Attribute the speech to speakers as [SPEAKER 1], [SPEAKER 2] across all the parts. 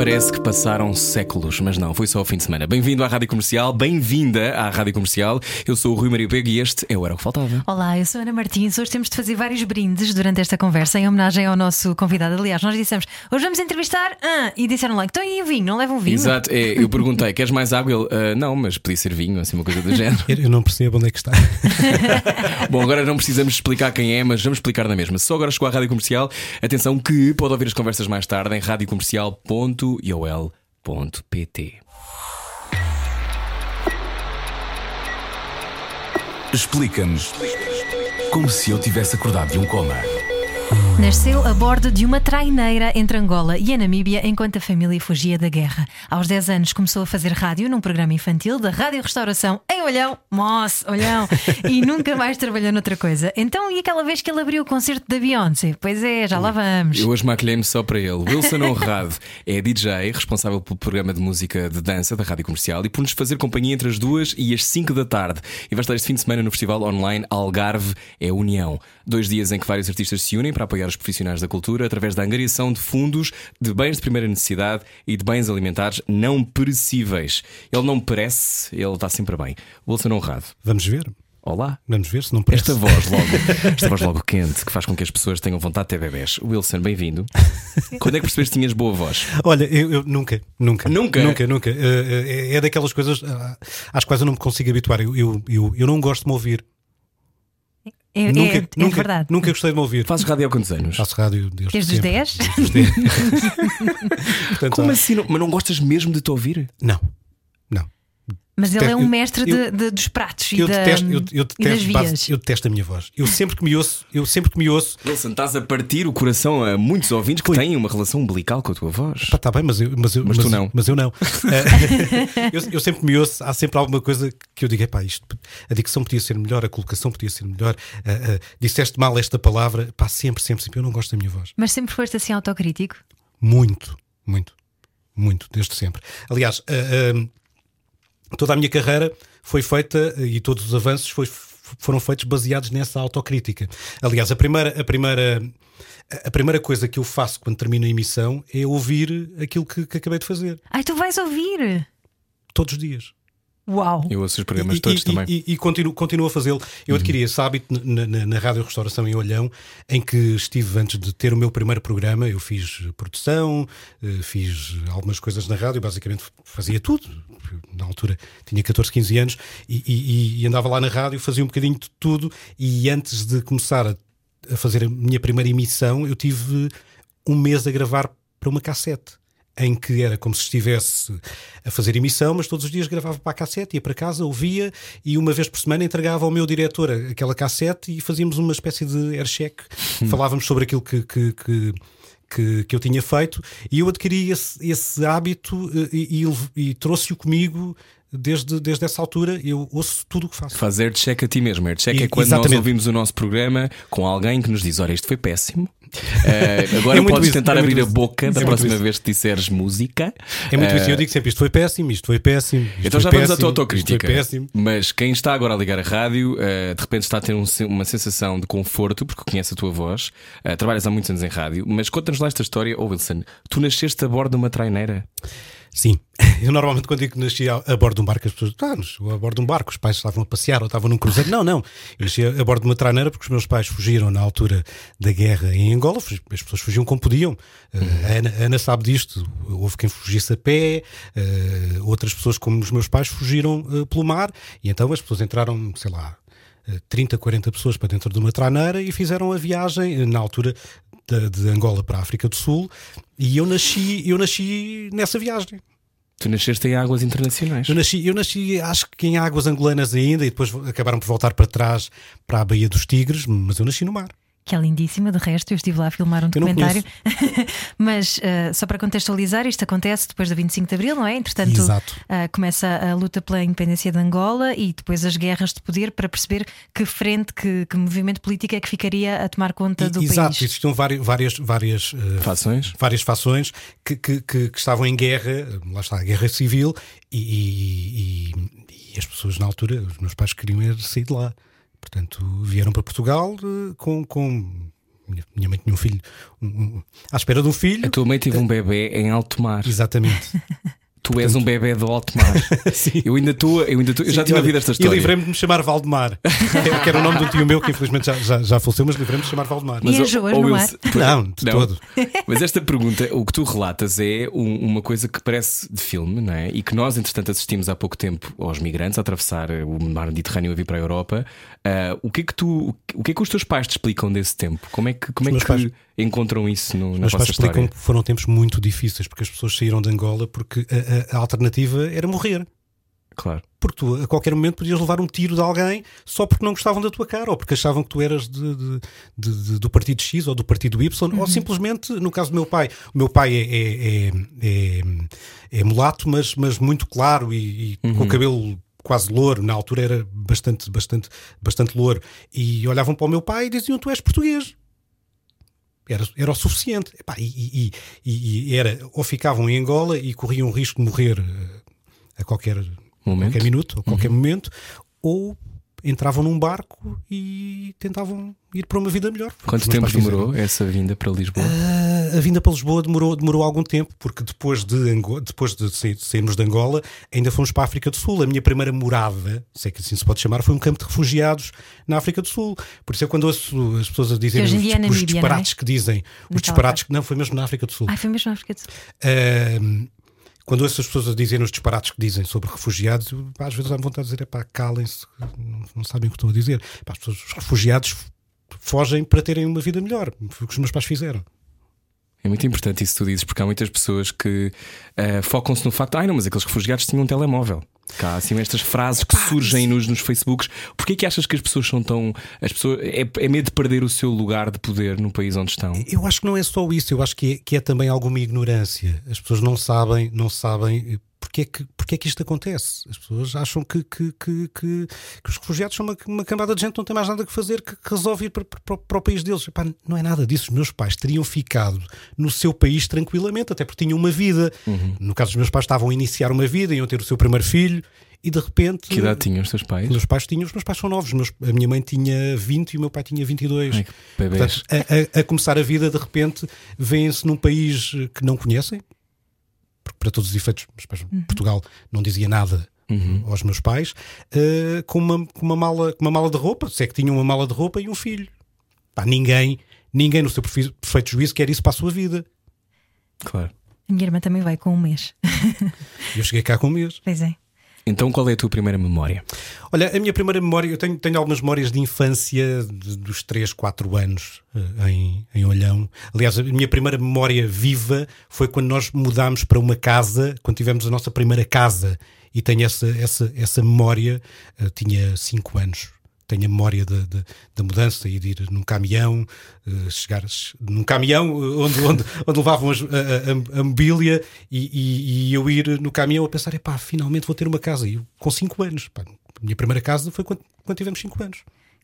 [SPEAKER 1] Parece que passaram séculos, mas não, foi só o fim de semana. Bem-vindo à Rádio Comercial, bem-vinda à Rádio Comercial. Eu sou o Rui Maria Pego e este é o Era o que Faltava.
[SPEAKER 2] Olá, eu sou a Ana Martins. Hoje temos de fazer vários brindes durante esta conversa em homenagem ao nosso convidado. Aliás, nós dissemos hoje vamos entrevistar ah, e disseram lá, então e o vinho? Não levam vinho?
[SPEAKER 1] Exato, é, eu perguntei: queres mais água? Ele, "Ah, não, mas podia ser vinho, assim, uma coisa do género.
[SPEAKER 3] Eu não percebo onde é que está.
[SPEAKER 1] Bom, agora não precisamos explicar quem é, mas vamos explicar na mesma. Só agora chegou à Rádio Comercial. Atenção que pode ouvir as conversas mais tarde em radiocomercial.iol.pt.
[SPEAKER 4] Explica-nos como se eu tivesse acordado de um coma.
[SPEAKER 2] Nasceu a bordo de uma traineira entre Angola e a Namíbia enquanto a família fugia da guerra. Aos 10 anos começou a fazer rádio num programa infantil da Rádio Restauração em Olhão, Moss, Olhão, e nunca mais trabalhou noutra coisa. Então, e aquela vez que ele abriu o concerto da Beyoncé? Pois é, já lá vamos.
[SPEAKER 1] Eu hoje maquilhei-me só para ele. Wilson Honrado é DJ, responsável pelo programa de música de dança da Rádio Comercial e por nos fazer companhia entre as duas e as 5 da tarde. E vai estar este fim de semana no festival online Algarve é União. Dois dias em que vários artistas se unem para apoiar os profissionais da cultura através da angariação de fundos de bens de primeira necessidade e de bens alimentares não perecíveis. Ele não perece, ele está sempre bem. Wilson Honrado,
[SPEAKER 3] Vamos ver.
[SPEAKER 1] olá.
[SPEAKER 3] Vamos ver se não parece.
[SPEAKER 1] Esta voz logo, esta voz logo quente que faz com que as pessoas tenham vontade de ter bebés. Wilson, bem-vindo. Quando é que percebeste que tinhas boa voz?
[SPEAKER 3] Olha, eu, eu nunca, nunca.
[SPEAKER 1] Nunca?
[SPEAKER 3] Nunca, nunca. Eh, é daquelas coisas ah, às quais eu não me consigo habituar. Eu, eu, eu, eu não gosto de me ouvir.
[SPEAKER 2] É, é-
[SPEAKER 3] nunca,
[SPEAKER 2] é
[SPEAKER 3] nunca,
[SPEAKER 2] verdade.
[SPEAKER 3] Nunca gostei de me ouvir.
[SPEAKER 1] Fazes rádio há quantos anos?
[SPEAKER 3] Faço rádio desde,
[SPEAKER 2] Desde os
[SPEAKER 3] sempre.
[SPEAKER 2] 10?
[SPEAKER 3] Desde os 10. Portanto,
[SPEAKER 1] Como
[SPEAKER 3] há-
[SPEAKER 1] assim? Não- Mas não gostas mesmo de te ouvir?
[SPEAKER 3] Não.
[SPEAKER 2] Mas ele é um mestre de-
[SPEAKER 3] eu-
[SPEAKER 2] de- dos pratos e,
[SPEAKER 3] Eu
[SPEAKER 2] da-
[SPEAKER 3] detesto, eu, eu
[SPEAKER 2] e das
[SPEAKER 3] detesto, base-
[SPEAKER 2] vias.
[SPEAKER 3] eu detesto a minha voz. Eu sempre que me ouço, eu sempre que me ouço,
[SPEAKER 1] Wilson, estás a partir o coração a muitos ouvintes que têm uma relação umbilical com a tua voz.
[SPEAKER 3] Pá, tá bem, mas eu, mas eu,
[SPEAKER 1] Mas tu não.
[SPEAKER 3] Mas eu não. Eh, eu, eu sempre me ouço, há sempre alguma coisa que eu digo: pá, isto, a dicção podia ser melhor, a colocação podia ser melhor, eh, eh, disseste mal esta palavra, pá, sempre, sempre, sempre. Eu não gosto da minha voz.
[SPEAKER 2] Mas sempre foste assim autocrítico?
[SPEAKER 3] Muito, muito, muito, desde sempre. Aliás, eh, toda a minha carreira foi feita e todos os avanços foi- foram feitos baseados nessa autocrítica. Aliás, a primeira, a primeira, a primeira coisa que eu faço quando termino a emissão é ouvir aquilo que- que acabei de fazer.
[SPEAKER 2] Ai, tu vais ouvir!
[SPEAKER 3] todos os dias.
[SPEAKER 2] Uau!
[SPEAKER 1] Eu ouço os programas
[SPEAKER 3] e,
[SPEAKER 1] todos
[SPEAKER 3] e-
[SPEAKER 1] também.
[SPEAKER 3] e- e continuo, continuo a fazê-lo. Eu adquiri esse hábito na, na, na Rádio Restauração em Olhão, em que estive antes de ter o meu primeiro programa. Eu fiz produção, eh, fiz algumas coisas na rádio, basicamente fazia tudo. Na altura tinha 14, 15 anos e, e- e andava lá na rádio, fazia um bocadinho de tudo. E antes de começar a, a fazer a minha primeira emissão, eu tive um mês a gravar para uma cassete em que era como se estivesse a fazer emissão, mas todos os dias gravava para a cassete, ia para casa, ouvia e uma vez por semana entregava ao meu diretor aquela cassete e fazíamos uma espécie de aircheck. Falávamos sobre aquilo que, que, que, que, que eu tinha feito e eu adquiri esse, esse hábito eh, e, e- e trouxe-o comigo desde, desde essa altura. Eu ouço tudo o que faço.
[SPEAKER 1] Fazer check a ti mesmo. Air check
[SPEAKER 3] E-
[SPEAKER 1] é quando nós
[SPEAKER 3] exatamente.
[SPEAKER 1] ouvimos o nosso programa com alguém que nos diz: Olha, isto foi péssimo. Eh, agora
[SPEAKER 3] É
[SPEAKER 1] podes
[SPEAKER 3] isso,
[SPEAKER 1] tentar
[SPEAKER 3] é
[SPEAKER 1] abrir a
[SPEAKER 3] isso.
[SPEAKER 1] boca da
[SPEAKER 3] É muito
[SPEAKER 1] próxima
[SPEAKER 3] isso.
[SPEAKER 1] vez que disseres música.
[SPEAKER 3] É muito
[SPEAKER 1] Eh,
[SPEAKER 3] isso. Eu digo sempre: isto foi péssimo, isto foi péssimo. Isto
[SPEAKER 1] Então já
[SPEAKER 3] foi
[SPEAKER 1] vamos à tua
[SPEAKER 3] péssimo,
[SPEAKER 1] autocrítica.
[SPEAKER 3] Foi péssimo.
[SPEAKER 1] Mas quem está agora a ligar a rádio, eh, de repente está a ter um uma sensação de conforto, porque conhece a tua voz. Eh, trabalhas há muitos anos em rádio, mas conta-nos lá esta história, oh Wilson. Tu nasceste a bordo de uma traineira.
[SPEAKER 3] Sim, eu normalmente quando digo que nasci a, bordo de um barco, as pessoas, ah, nasceu a bordo de um barco, os pais estavam a passear ou estavam num cruzeiro. Não, não. Eu nasci a, bordo de uma traineira porque os meus pais fugiram na altura da guerra em Angola, as pessoas fugiam como podiam. Uh, a, Ana, a Ana sabe disto, houve quem fugisse a pé, uh, outras pessoas, como os meus pais, fugiram uh, pelo mar, e então as pessoas entraram, sei lá. uh, 30, 40 pessoas para dentro de uma traineira e fizeram a viagem na altura de, de Angola para a África do Sul e eu nasci, eu nasci nessa viagem.
[SPEAKER 1] Tu nasceste em águas internacionais.
[SPEAKER 3] Eu nasci, eu nasci, acho que em águas angolanas ainda, e depois acabaram por voltar para trás para a Baía dos Tigres, mas eu nasci no mar.
[SPEAKER 2] Que é lindíssima, de resto, eu estive lá a filmar um documentário. Mas uh, só para contextualizar, isto acontece depois do 25 de Abril, não é? Entretanto,
[SPEAKER 3] Exato.
[SPEAKER 2] uh, começa a luta pela independência de Angola e depois as guerras de poder para perceber que frente, que, que movimento político é que ficaria a tomar conta do
[SPEAKER 3] Exato,
[SPEAKER 2] país.
[SPEAKER 3] existiam várias, várias, várias, eh,
[SPEAKER 1] Fações?
[SPEAKER 3] várias fações que, que, que- que estavam em guerra, lá está, a guerra civil, e, e- e- e as pessoas na altura, os meus pais queriam sair de lá. Portanto, vieram para Portugal eh, com. com minha, minha mãe tinha um filho um- um- à espera de um filho.
[SPEAKER 1] A tua mãe teve um bebê em alto mar.
[SPEAKER 3] Exatamente.
[SPEAKER 1] Tu és um bebê do alto mar. Eu ainda estou, eu ainda estou, eu já tinha ouvido esta
[SPEAKER 3] E
[SPEAKER 1] história.
[SPEAKER 3] livrei-me de me chamar Valdemar, que era o nome de um tio meu que infelizmente já, já, já faleceu, mas livrei-me de me chamar Valdemar.
[SPEAKER 2] Mas- E enjoas no mar?
[SPEAKER 3] Não, de todo.
[SPEAKER 1] Mas esta pergunta, o que tu relatas é um- uma coisa que parece de filme, não é? E que nós, entretanto, assistimos há pouco tempo aos migrantes a atravessar o mar Mediterrâneo a vir para a Europa. Ah, o que é que tu, o que é que os teus pais te explicam desse tempo? Como é que, como é que
[SPEAKER 3] pais-
[SPEAKER 1] encontram isso no, na vossa
[SPEAKER 3] pais
[SPEAKER 1] história?
[SPEAKER 3] explicam que foram tempos muito difíceis porque as pessoas saíram de Angola porque a, a- a alternativa era morrer.
[SPEAKER 1] Claro.
[SPEAKER 3] Porque tu a qualquer momento podias levar um tiro de alguém só porque não gostavam da tua cara ou porque achavam que tu eras de- de- de- do partido X ou do partido Y ou simplesmente, no caso do meu pai, o meu pai é, é, é- é- é mulato, mas, mas muito claro e, e com o cabelo quase louro, na altura era bastante, bastante, bastante louro. E olhavam para o meu pai e diziam: Tu és português. Era, era o suficiente. Epá, e, e- e- era, ou ficavam em Angola e corriam o risco de morrer eh, a qualquer
[SPEAKER 1] Momento.
[SPEAKER 3] qualquer minuto, ou qualquer momento, ou entravam num barco e tentavam ir para uma vida melhor.
[SPEAKER 1] Quanto tempo
[SPEAKER 3] fizeram.
[SPEAKER 1] demorou essa vinda para Lisboa?
[SPEAKER 3] Ah, a vinda para Lisboa demorou, demorou algum tempo, porque depois de, depois de sair- de sairmos de Angola, ainda fomos para a África do Sul. A minha primeira morada, sei que assim se pode chamar, foi um campo de refugiados na África do Sul. Por isso é quando ouço as pessoas a dizerem os,
[SPEAKER 2] é
[SPEAKER 3] os
[SPEAKER 2] é?
[SPEAKER 3] disparates que dizem, os disparates que não, foi mesmo na África do Sul.
[SPEAKER 2] Ai, foi mesmo na África do Sul.
[SPEAKER 3] Ahm, quando ouço as pessoas a dizerem os disparates que dizem sobre refugiados, eu, pá, às vezes dá-me vontade de dizer: pá, calem-se, não, não sabem o que estou a dizer. Pá, as pessoas, os refugiados fogem para terem uma vida melhor. Foi o que os meus pais fizeram.
[SPEAKER 1] É muito importante isso que tu dizes, porque há muitas pessoas que ah, focam-se no facto, ai não, mas aqueles refugiados tinham um telemóvel. Cá, assim, estas frases que surgem nos, nos Facebooks. Porquê que achas que as pessoas são tão. As pessoas, é, é medo de perder o seu lugar de poder no país onde estão?
[SPEAKER 3] Eu acho que não é só isso, eu acho que é, que é também alguma ignorância. As pessoas não sabem, não sabem. Porque é, que, porque é que isto acontece? As pessoas acham que, que, que, que, que os refugiados são uma, uma camada de gente que não tem mais nada que fazer que, que resolve ir para, para, para o país deles. Epá, não é nada disso. Os meus pais teriam ficado no seu país tranquilamente, até porque tinham uma vida. No caso dos meus pais, estavam a iniciar uma vida, iam ter o seu primeiro filho e de repente.
[SPEAKER 1] Que idade tinham os teus pais?
[SPEAKER 3] Os meus pais tinham, os meus pais são novos. Os meus- a minha mãe tinha 20 e o meu pai tinha 22.
[SPEAKER 1] Ai, que.
[SPEAKER 3] Portanto, a, a- a começar a vida, de repente, vêm-se num país que não conhecem, porque para todos os efeitos, pais, Portugal não dizia nada
[SPEAKER 1] Uhum.
[SPEAKER 3] aos meus pais, eh, com, uma, com, uma mala, com uma mala de roupa, se é que tinham uma mala de roupa e um filho. Pá, ninguém, ninguém no seu perfe- perfeito juízo quer isso para a sua vida.
[SPEAKER 1] Claro.
[SPEAKER 2] A minha irmã também vai com um mês.
[SPEAKER 3] Eu cheguei cá com um mês.
[SPEAKER 2] Pois é.
[SPEAKER 1] Então qual é a tua primeira memória?
[SPEAKER 3] Olha, a minha primeira memória, eu tenho, tenho algumas memórias de infância de- dos 3, 4 anos eh, em, em Olhão. Aliás, a minha primeira memória viva foi quando nós mudámos para uma casa, quando tivemos a nossa primeira casa. E tenho essa, essa, essa memória, eh, tinha 5 anos. Tenho a memória da- da da mudança e de ir num caminhão, eh, chegar num caminhão eh, onde, onde, onde levavam as- a, a- a mobília e, e- e eu ir no caminhão a pensar: epá, finalmente vou ter uma casa. E eu, com 5 anos, pá, a minha primeira casa foi quando, quando tivemos 5 anos.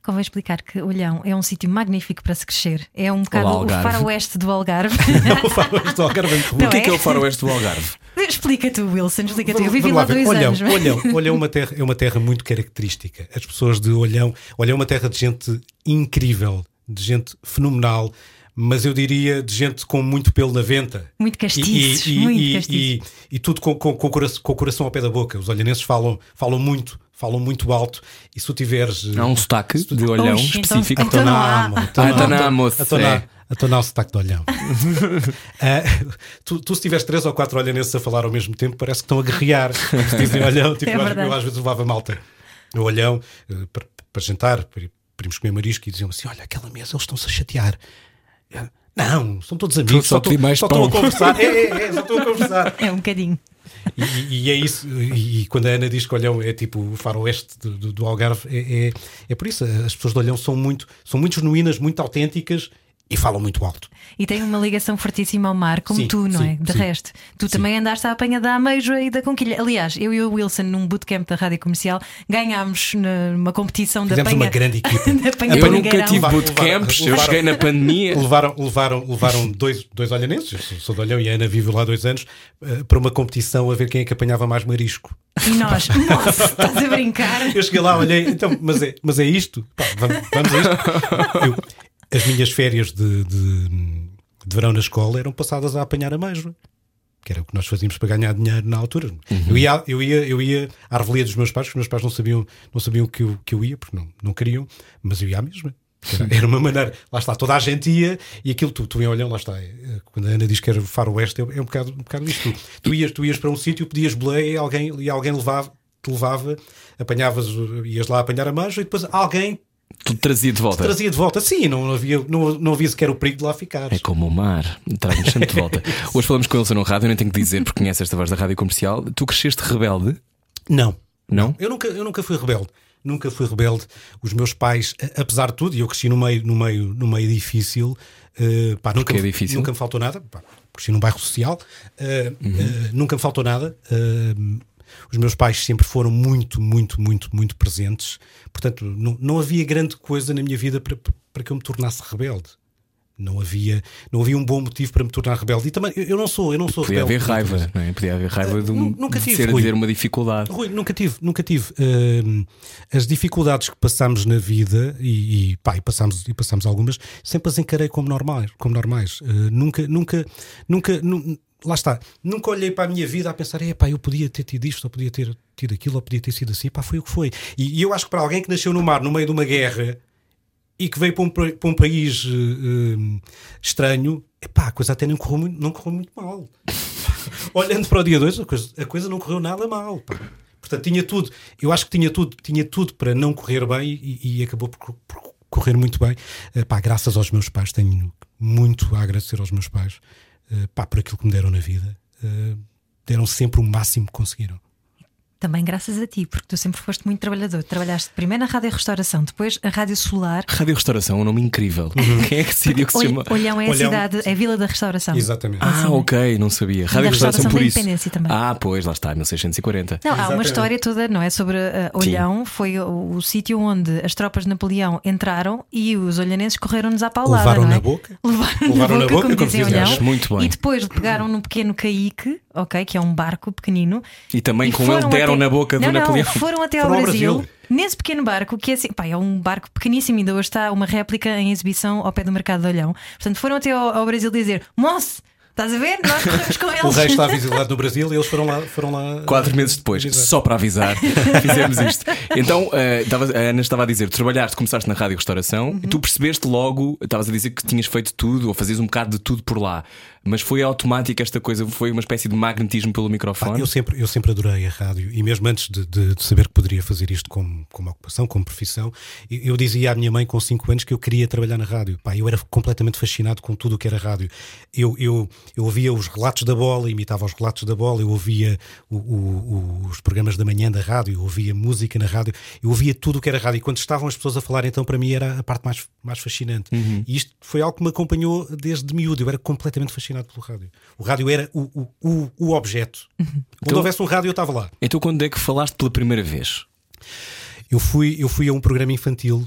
[SPEAKER 2] Convém explicar que Olhão é um sítio magnífico para se crescer. É um bocado o
[SPEAKER 1] Algarve.
[SPEAKER 2] faroeste do Algarve.
[SPEAKER 3] O faroeste do Algarve é muito
[SPEAKER 1] O que é
[SPEAKER 2] é?
[SPEAKER 1] que é o faroeste do Algarve?
[SPEAKER 2] explica tu, Wilson, explica tu. Eu vivi lá
[SPEAKER 3] ver.
[SPEAKER 2] dois
[SPEAKER 3] Olhão,
[SPEAKER 2] anos. mas-
[SPEAKER 3] Olhão, Olhão é uma terra, é uma terra muito característica. As pessoas de Olhão, Olhão é uma terra de gente incrível, de gente fenomenal, mas eu diria de gente com muito pelo na venta.
[SPEAKER 2] Muito castiços, muito
[SPEAKER 3] e,
[SPEAKER 2] castiços.
[SPEAKER 3] e- e tudo com, com- com o coração, com o coração ao pé da boca. Os olhanenses falam, falam muito, falam muito alto. E se tu tiveres.
[SPEAKER 1] Há um sotaque de olhão
[SPEAKER 2] Oxe, então-
[SPEAKER 1] específico.
[SPEAKER 2] então não há.
[SPEAKER 3] amo,
[SPEAKER 1] Ah, então não há, moço,
[SPEAKER 3] Então não há-
[SPEAKER 1] é.
[SPEAKER 3] então não há o sotaque de olhão. Ah, tu, tu, se tiveres três ou quatro olhanenses a falar ao mesmo tempo, parece que estão a guerrear. Se dizem olhão, tipo,
[SPEAKER 2] É
[SPEAKER 3] eu, às- eu às vezes levava malta no olhão eh, para, para jantar, para, irmos comer marisco e diziam assim: Olha, aquela mesa, eles estão-se a chatear. Não, são todos amigos,
[SPEAKER 1] só
[SPEAKER 3] só, só estão a
[SPEAKER 1] pão."
[SPEAKER 3] conversar. É, é, é, só estão a conversar.
[SPEAKER 2] É um bocadinho.
[SPEAKER 3] E, e é isso. E, quando a Ana diz que Olhão é tipo o faroeste do, do, do Algarve, é, é, é por isso. As pessoas de Olhão são muito, são muito genuínas, muito autênticas e falam muito alto.
[SPEAKER 2] E tem uma ligação fortíssima ao mar, como
[SPEAKER 3] Sim,
[SPEAKER 2] tu, não
[SPEAKER 3] sim,
[SPEAKER 2] é? De
[SPEAKER 3] sim.
[SPEAKER 2] resto, tu também andaste à apanha da ameijoa e da conquilha. Aliás, eu e o Wilson, num bootcamp da rádio comercial, ganhámos numa competição da
[SPEAKER 3] Fizemos
[SPEAKER 2] apanha.
[SPEAKER 3] uma grande equipa.
[SPEAKER 2] da
[SPEAKER 1] Eu nunca tive bootcamps, eu cheguei na pandemia.
[SPEAKER 3] Levaram, levaram, levaram dois, dois olhanenses, eu sou- de Olhão e a Ana vive lá há dois anos, eh, para uma competição a ver quem é que apanhava mais marisco.
[SPEAKER 2] E nós, nossa, estás a brincar?
[SPEAKER 3] Eu cheguei lá, olhei, então, mas é, mas é isto? Pá, vamos, vamos a isto. Eu- as minhas férias de, de, de verão na escola eram passadas a apanhar a mesma. Que era o que nós fazíamos para ganhar dinheiro na altura. Eu, ia, eu, ia, eu ia à revelia dos meus pais, porque os meus pais não sabiam, não sabiam que, eu, que eu ia, porque não, não queriam, mas eu ia à mesma. Era, era uma maneira, lá está, toda a gente ia e aquilo tu, tu em olhão, lá está. é, Quando a Ana diz que era faroeste, é, é um, bocado, um bocado isto. Tu, tu, ias, tu ias para um sítio, pedias boleia e alguém, e alguém levava, te levava, apanhavas, ias lá apanhar a manja e depois alguém
[SPEAKER 1] Tudo trazia de volta.
[SPEAKER 3] trazia de volta. Sim, não havia, não, não havia sequer o perigo de lá ficar.
[SPEAKER 1] É como o mar, traz-nos sempre de volta. Hoje falamos com ele no rádio, eu nem tenho que dizer porque conhece esta voz da rádio comercial. Tu cresceste rebelde?
[SPEAKER 3] Não.
[SPEAKER 1] Não?
[SPEAKER 3] Eu nunca, eu nunca fui rebelde. Nunca fui rebelde. Os meus pais, apesar de tudo, e eu cresci no meio, no meio, no meio difícil, eh, pá, nunca,
[SPEAKER 1] é difícil?
[SPEAKER 3] nunca me faltou nada. Pá, cresci num bairro social, eh,
[SPEAKER 1] Uhum.
[SPEAKER 3] eh, nunca me faltou nada. Eh, os meus pais sempre foram muito, muito, muito, muito presentes. Portanto, não, não havia grande coisa na minha vida para, para que eu me tornasse rebelde. Não havia, não havia um bom motivo para me tornar rebelde. E também, eu não sou, eu não sou
[SPEAKER 1] Podia
[SPEAKER 3] rebelde.
[SPEAKER 1] haver raiva, não é? Podia haver raiva de, um,
[SPEAKER 3] nu- nunca
[SPEAKER 1] de
[SPEAKER 3] tive,
[SPEAKER 1] ser a
[SPEAKER 3] Rui.
[SPEAKER 1] dizer uma dificuldade.
[SPEAKER 3] Rui, nunca tive, nunca tive. Hum, as dificuldades que passamos na vida, e, e, pá, e passamos, e passamos algumas, sempre as encarei como normais. Como normais. Uh, nunca, nunca, nunca, nu- lá está. Nunca olhei para a minha vida a pensar, é pá, eu podia ter tido isto, ou podia ter tido aquilo, ou podia ter sido assim. Pá, foi o que foi. E, e eu acho que para alguém que nasceu no mar, no meio de uma guerra, e que veio para um, pa- para um país eh, estranho, epá, a coisa até não correu muito, não correu muito mal. Olhando para o dia 2, a coisa, a coisa não correu nada mal. pá. Portanto, tinha tudo. Eu acho que tinha tudo, tinha tudo para não correr bem e, e acabou por, por correr muito bem. Eh, pá, graças aos meus pais, tenho muito a agradecer aos meus pais eh, pá, por aquilo que me deram na vida. Eh, deram sempre o máximo que conseguiram.
[SPEAKER 2] Também graças a ti, porque tu sempre foste muito trabalhador. Trabalhaste primeiro na Rádio Restauração, depois a Rádio Solar.
[SPEAKER 1] Rádio Restauração é um nome incrível. Quem é que decidiu que se chama?
[SPEAKER 2] Olhão é a
[SPEAKER 3] Olhão.
[SPEAKER 2] cidade, é a Vila da Restauração.
[SPEAKER 3] Exatamente.
[SPEAKER 1] Ah, ok, não sabia. Rádio
[SPEAKER 2] da
[SPEAKER 1] Restauração
[SPEAKER 2] Restauração
[SPEAKER 1] por
[SPEAKER 2] da
[SPEAKER 1] isso.
[SPEAKER 2] Independência também.
[SPEAKER 1] Ah, pois, lá está, 1640.
[SPEAKER 2] Não, há uma história toda, não é? Sobre uh, Olhão, foi o, o sítio onde as tropas de Napoleão entraram e os olhanenses correram-nos à paulada.
[SPEAKER 3] Levaram
[SPEAKER 2] não é?
[SPEAKER 3] na boca?
[SPEAKER 2] Levaram,
[SPEAKER 3] Levaram
[SPEAKER 2] na
[SPEAKER 3] na
[SPEAKER 2] boca,
[SPEAKER 3] boca,
[SPEAKER 2] como dizem Olhão.
[SPEAKER 1] muito bem.
[SPEAKER 2] E depois pegaram num pequeno caíque, ok, que é um barco pequenino.
[SPEAKER 1] E também
[SPEAKER 2] e
[SPEAKER 1] com ele deram
[SPEAKER 2] até-
[SPEAKER 1] na boca
[SPEAKER 2] não,
[SPEAKER 1] do
[SPEAKER 2] não,
[SPEAKER 1] Napoleão.
[SPEAKER 2] foram até
[SPEAKER 3] Foram
[SPEAKER 2] ao
[SPEAKER 3] ao
[SPEAKER 2] Brasil.
[SPEAKER 3] Brasil.
[SPEAKER 2] Nesse pequeno barco, que é assim, pá, é um barco pequeníssimo, ainda hoje está uma réplica em exibição ao pé do mercado de Olhão. Portanto, foram até ao, ao Brasil dizer: Moço, estás a ver? Nós corremos com eles.
[SPEAKER 3] O rei está exilado no Brasil e eles foram lá. Foram lá
[SPEAKER 1] Quatro meses depois,
[SPEAKER 3] Exato.
[SPEAKER 1] só para avisar, fizemos isto. Então, estava- a Ana estava a dizer: trabalhaste, começaste na rádio restauração
[SPEAKER 2] Uhum.
[SPEAKER 1] e tu percebeste logo, estavas a dizer que tinhas feito tudo ou fazias um bocado de tudo por lá, mas foi automática esta coisa, foi uma espécie de magnetismo pelo microfone.
[SPEAKER 3] eu, sempre, eu sempre adorei a rádio e mesmo antes de, de- de saber que poderia fazer isto como, como ocupação, como profissão, eu, dizia à minha mãe com 5 anos que eu queria trabalhar na rádio. Pá, eu era completamente fascinado com tudo o que era rádio. Eu, eu, eu ouvia os relatos da bola, imitava os relatos da bola, eu ouvia o- o- o- os programas da manhã da rádio, eu ouvia música na rádio, eu ouvia tudo o que era rádio. E quando estavam as pessoas a falar, então para mim era a parte mais, mais fascinante. E isto foi algo que me acompanhou desde miúdo. Eu era completamente fascinado pelo rádio. O rádio era o, o, o, o objeto. Onde
[SPEAKER 1] Então-
[SPEAKER 3] houvesse um rádio, eu estava lá.
[SPEAKER 1] Então, quando é que falaste pela primeira vez?
[SPEAKER 3] Eu fui, eu fui a um programa infantil.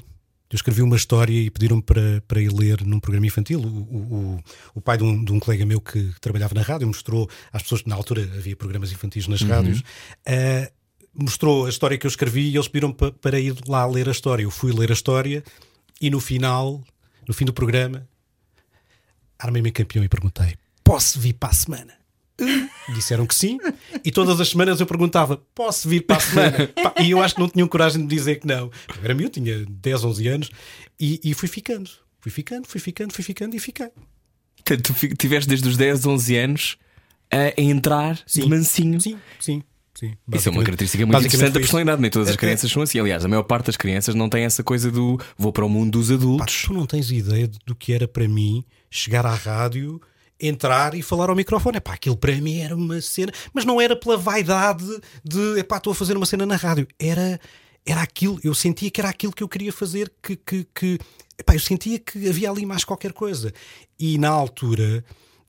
[SPEAKER 3] Eu escrevi uma história e pediram-me para, para ir ler num programa infantil. O, o, o, pai de um, de um colega meu que trabalhava na rádio mostrou às pessoas que na altura havia programas infantis nas rádios. eh, mostrou a história que eu escrevi e eles pediram pa, para ir lá ler a história. Eu fui ler a história e no final, no fim do programa, armei-me campeão e perguntei: posso vir para a semana? Disseram que sim, e todas as semanas eu perguntava: posso vir para a semana? Pá, e eu acho que não tinham coragem de dizer que não. Eu era meu, tinha 10, 11 anos, e, e fui ficando, fui ficando, fui ficando, fui ficando e fiquei.
[SPEAKER 1] Portanto, tu tiveste desde os 10, 11 anos a entrar de mansinho.
[SPEAKER 3] Sim, sim, sim.
[SPEAKER 1] Isso é uma característica muito interessante da personalidade. Nem todas as
[SPEAKER 3] É, é.
[SPEAKER 1] crianças são assim. Aliás, a maior parte das crianças não tem essa coisa do vou para o mundo dos
[SPEAKER 3] Pá,
[SPEAKER 1] adultos.
[SPEAKER 3] tu não tens ideia do que era para mim chegar à rádio entrar e falar ao microfone. Epá, aquilo para mim era uma cena, mas não era pela vaidade de epá, estou a fazer uma cena na rádio. Era, era aquilo, eu sentia que era aquilo que eu queria fazer, que, que, que epá, eu sentia que havia ali mais qualquer coisa. E na altura,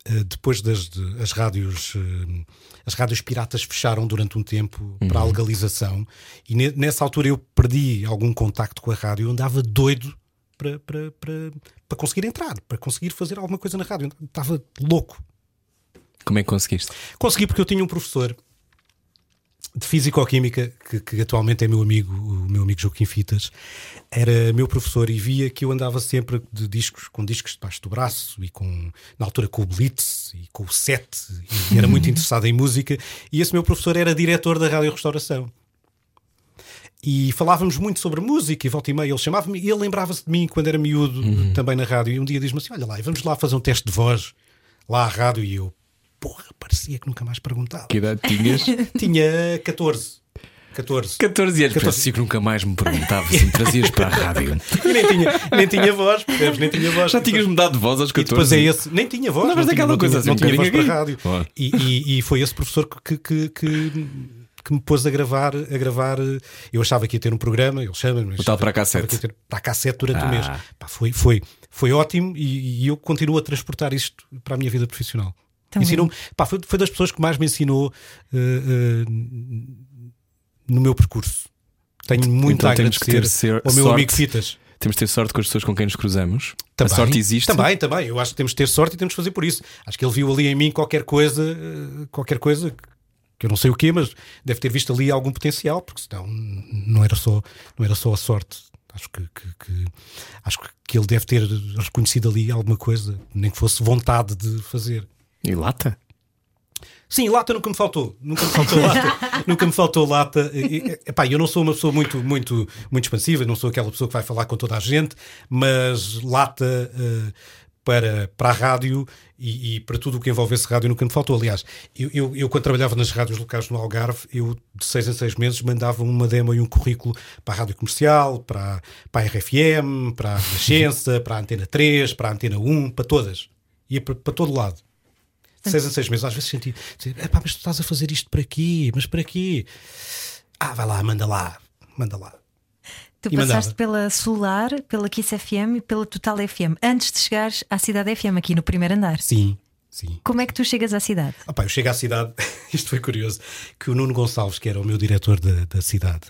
[SPEAKER 3] eh, depois das as rádios. eh, As rádios piratas fecharam durante um tempo para a legalização, e ne- nessa altura eu perdi algum contacto com a rádio. Eu andava doido para, para, para, para conseguir entrar, para conseguir fazer alguma coisa na rádio. Eu estava louco.
[SPEAKER 1] Como é que conseguiste?
[SPEAKER 3] Consegui porque eu tinha um professor de Físico-Química, que, que atualmente é meu amigo, o meu amigo Joaquim Fitas, era meu professor e via que eu andava sempre de discos, com discos debaixo do braço e com, na altura com o Blitz e com o Set, e era muito interessado em música. E esse meu professor era diretor da Rádio Restauração. E falávamos muito sobre música e volta e meia. Ele chamava-me e ele lembrava-se de mim quando era miúdo, também na rádio. E um dia diz-me assim: Olha lá, vamos lá fazer um teste de voz lá à rádio. E eu, porra, parecia que nunca mais perguntava.
[SPEAKER 1] Que idade tinhas?
[SPEAKER 3] Tinha 14. 14.
[SPEAKER 1] 14 anos.
[SPEAKER 3] 14.
[SPEAKER 1] Parecia que nunca mais me perguntava se me trazias para a rádio.
[SPEAKER 3] E nem tinha, nem tinha voz, percebes? Nem tinha voz.
[SPEAKER 1] Já tinhas mudado de voz aos
[SPEAKER 3] E
[SPEAKER 1] 14.
[SPEAKER 3] depois é esse. Nem tinha voz.
[SPEAKER 1] Não, mas
[SPEAKER 3] tinha-
[SPEAKER 1] aquela
[SPEAKER 3] tinha-
[SPEAKER 1] coisa assim,
[SPEAKER 3] não
[SPEAKER 1] um
[SPEAKER 3] tinha voz
[SPEAKER 1] bocadinho
[SPEAKER 3] para
[SPEAKER 1] aqui.
[SPEAKER 3] rádio. E, e- e foi esse professor que, que, que, que me pôs a gravar, a gravar. Eu achava que ia ter um programa, ele chama-me.
[SPEAKER 1] O tal para cá
[SPEAKER 3] achava
[SPEAKER 1] sete.
[SPEAKER 3] que ia ter Para cá 7 durante
[SPEAKER 1] Ah.
[SPEAKER 3] o mês. Pá, foi, foi, foi ótimo e, e eu continuo a transportar isto para a minha vida profissional. Ensinou pá, foi, foi das pessoas que mais me ensinou eh, eh, no meu percurso. Tenho muito
[SPEAKER 1] Então
[SPEAKER 3] a
[SPEAKER 1] temos que
[SPEAKER 3] agradecer
[SPEAKER 1] ter ser-
[SPEAKER 3] ao meu
[SPEAKER 1] sorte.
[SPEAKER 3] amigo Fitas.
[SPEAKER 1] Temos de ter sorte com as pessoas com quem nos cruzamos.
[SPEAKER 3] Também,
[SPEAKER 1] a sorte existe.
[SPEAKER 3] Também, também. Eu acho que temos de ter sorte e temos de fazer por isso. Acho que ele viu ali em mim qualquer coisa, eh, qualquer coisa que eu não sei o quê, mas deve ter visto ali algum potencial, porque senão não era só, não era só a sorte. Acho que, que- que- acho que ele deve ter reconhecido ali alguma coisa, nem que fosse vontade de fazer.
[SPEAKER 1] E lata?
[SPEAKER 3] Sim, lata nunca me faltou. Nunca me faltou lata. nunca me faltou lata. E, epá, eu não sou uma pessoa muito, muito, muito expansiva, não sou aquela pessoa que vai falar com toda a gente, mas lata eh, para, para a rádio e, e para tudo o que envolvesse rádio nunca me faltou. Aliás, eu, eu, eu, quando trabalhava nas rádios locais no Algarve, eu de seis em seis meses mandava uma demo e um currículo para a rádio comercial, para, para a RFM, para a Renascença, para a Antena 3, para a Antena 1, para todas. Ia para, para todo lado de seis em seis meses, às vezes senti, epá, mas tu estás a fazer isto para quê? Mas para quê? Ah, vai lá, manda lá, manda lá.
[SPEAKER 2] Tu
[SPEAKER 3] E mandava.
[SPEAKER 2] passaste pela Solar, pela Kiss FM e pela Total FM, antes de chegares à Cidade FM, aqui no primeiro andar.
[SPEAKER 3] Sim, sim.
[SPEAKER 2] Como é que tu chegas à cidade?
[SPEAKER 3] Opá, eu chego à cidade, isto foi curioso, que o Nuno Gonçalves, que era o meu diretor da, da cidade,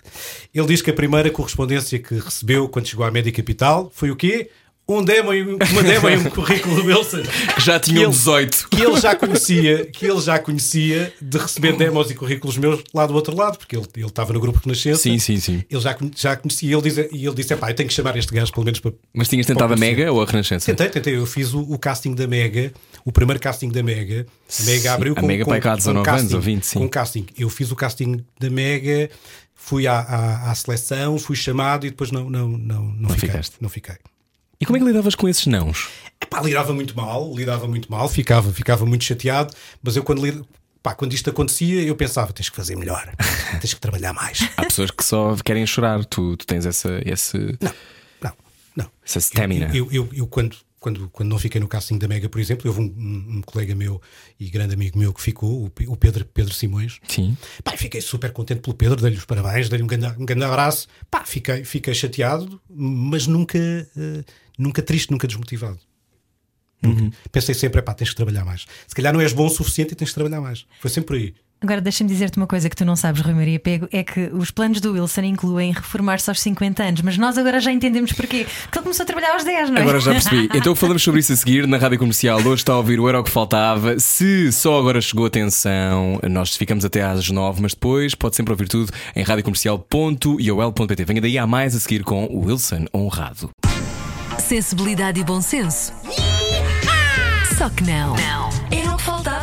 [SPEAKER 3] ele diz que a primeira correspondência que recebeu quando chegou à Média Capital foi o quê? Um demo e um- uma demo e um currículo Wilson.
[SPEAKER 1] Que já tinham
[SPEAKER 3] ele-
[SPEAKER 1] 18.
[SPEAKER 3] que ele já conhecia, que ele já conhecia de receber demos e currículos meus lá do outro lado, porque ele, ele estava no grupo Renascença.
[SPEAKER 1] Sim, sim, sim.
[SPEAKER 3] Ele já, já conhecia, ele diz, e ele disse: pá, eu tenho que chamar este gajo pelo menos para.
[SPEAKER 1] Mas tinhas tentado a. Mega ou a Renascença?
[SPEAKER 3] Tentei, tentei. Eu fiz o, o casting da Mega, o primeiro casting da Mega. A Mega
[SPEAKER 1] Sim,
[SPEAKER 3] abriu
[SPEAKER 1] a
[SPEAKER 3] com,
[SPEAKER 1] Mega
[SPEAKER 3] com, com
[SPEAKER 1] 19
[SPEAKER 3] casting,
[SPEAKER 1] anos ou 20, sim.
[SPEAKER 3] Com casting. Eu fiz o casting da Mega, fui à, à, à seleção, fui chamado e depois não, não, não, não, fiquei.
[SPEAKER 1] ficaste.
[SPEAKER 3] Não fiquei.
[SPEAKER 1] E como é que lidavas com esses nãos?
[SPEAKER 3] Epá, lidava muito mal, lidava muito mal, ficava, ficava muito chateado, mas eu quando, lid- pá, quando isto acontecia, eu pensava, tens que fazer melhor, tens que trabalhar mais.
[SPEAKER 1] Há pessoas que só querem chorar. Tu, tu tens essa, esse,
[SPEAKER 3] Não, não, não.
[SPEAKER 1] essa stamina.
[SPEAKER 3] Eu, eu, eu quando, quando, quando não fiquei no casting da Mega, por exemplo, houve um, um- um colega meu e grande amigo meu que ficou, o, o Pedro, Pedro Simões.
[SPEAKER 1] Sim.
[SPEAKER 3] Pá, fiquei super contente pelo Pedro, dei-lhe os parabéns, dei-lhe um grande, um grande abraço. Pá, fiquei, fiquei chateado, mas nunca, eh, nunca triste, nunca desmotivado. Nunca. Pensei sempre, pá, tens que trabalhar mais. Se calhar não és bom o suficiente e tens que trabalhar mais. Foi sempre por aí.
[SPEAKER 2] Agora deixa-me dizer-te uma coisa que tu não sabes, Rui Maria Pego, é que os planos do Wilson incluem reformar-se aos 50 anos, mas nós agora já entendemos porquê. Porque ele começou a trabalhar aos 10, não é?
[SPEAKER 1] Agora já percebi. Então falamos sobre isso a seguir na rádio comercial. Hoje está a ouvir o Era o que Faltava. Se só agora chegou atenção, nós ficamos até às 9, mas depois pode sempre ouvir tudo em radiocomercial.iol.pt. Venha daí a mais a seguir com o Wilson Honrado.
[SPEAKER 5] Sensibilidade e bom senso. Só que não. Não. Era o que faltava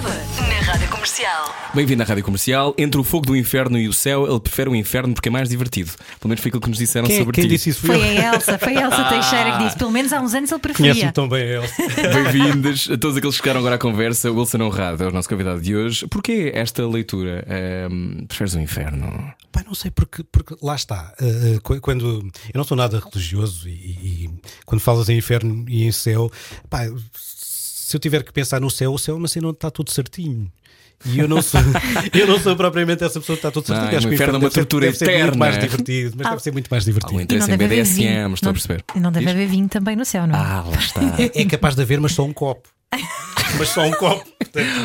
[SPEAKER 5] Comercial.
[SPEAKER 1] Bem-vindo à Rádio Comercial. Entre o fogo do inferno e o céu, ele prefere o inferno porque é mais divertido. Pelo menos foi aquilo que nos disseram
[SPEAKER 3] Quem,
[SPEAKER 1] sobre
[SPEAKER 3] quem
[SPEAKER 1] ti.
[SPEAKER 3] disse isso?
[SPEAKER 2] Foi a Elsa, foi a Elsa Teixeira que disse. Pelo menos há uns anos ele preferia.
[SPEAKER 3] Conhece-me tão bem a Elsa.
[SPEAKER 1] Bem-vindos a todos aqueles que chegaram agora à conversa. Wilson Honrado é o nosso convidado de hoje. Porquê esta leitura? Ehm, preferes o inferno?
[SPEAKER 3] Pá, não sei porque, porque lá está. Uh, qu- quando eu não sou nada religioso e, e quando falas em inferno e em céu, pá, se eu tiver que pensar no céu, o céu é uma cena onde está tudo certinho. E eu não sou, eu não sou propriamente essa pessoa que está tudo certinho.
[SPEAKER 1] Não,
[SPEAKER 3] Acho
[SPEAKER 1] o
[SPEAKER 3] que
[SPEAKER 1] inferno é uma
[SPEAKER 3] deve ser-
[SPEAKER 1] tortura
[SPEAKER 3] deve ser muito
[SPEAKER 1] eterna.
[SPEAKER 3] mais divertido, mas
[SPEAKER 2] Ah.
[SPEAKER 3] deve ser muito mais
[SPEAKER 1] Há um
[SPEAKER 3] divertido.
[SPEAKER 1] interesse em BDSM,
[SPEAKER 2] vinho.
[SPEAKER 1] estou a
[SPEAKER 2] Não-
[SPEAKER 1] perceber.
[SPEAKER 2] E não deve
[SPEAKER 1] Diz?
[SPEAKER 2] haver vinho também no céu, não é?
[SPEAKER 1] Ah, lá está.
[SPEAKER 3] É, é capaz de haver, mas só um copo. mas só um copo.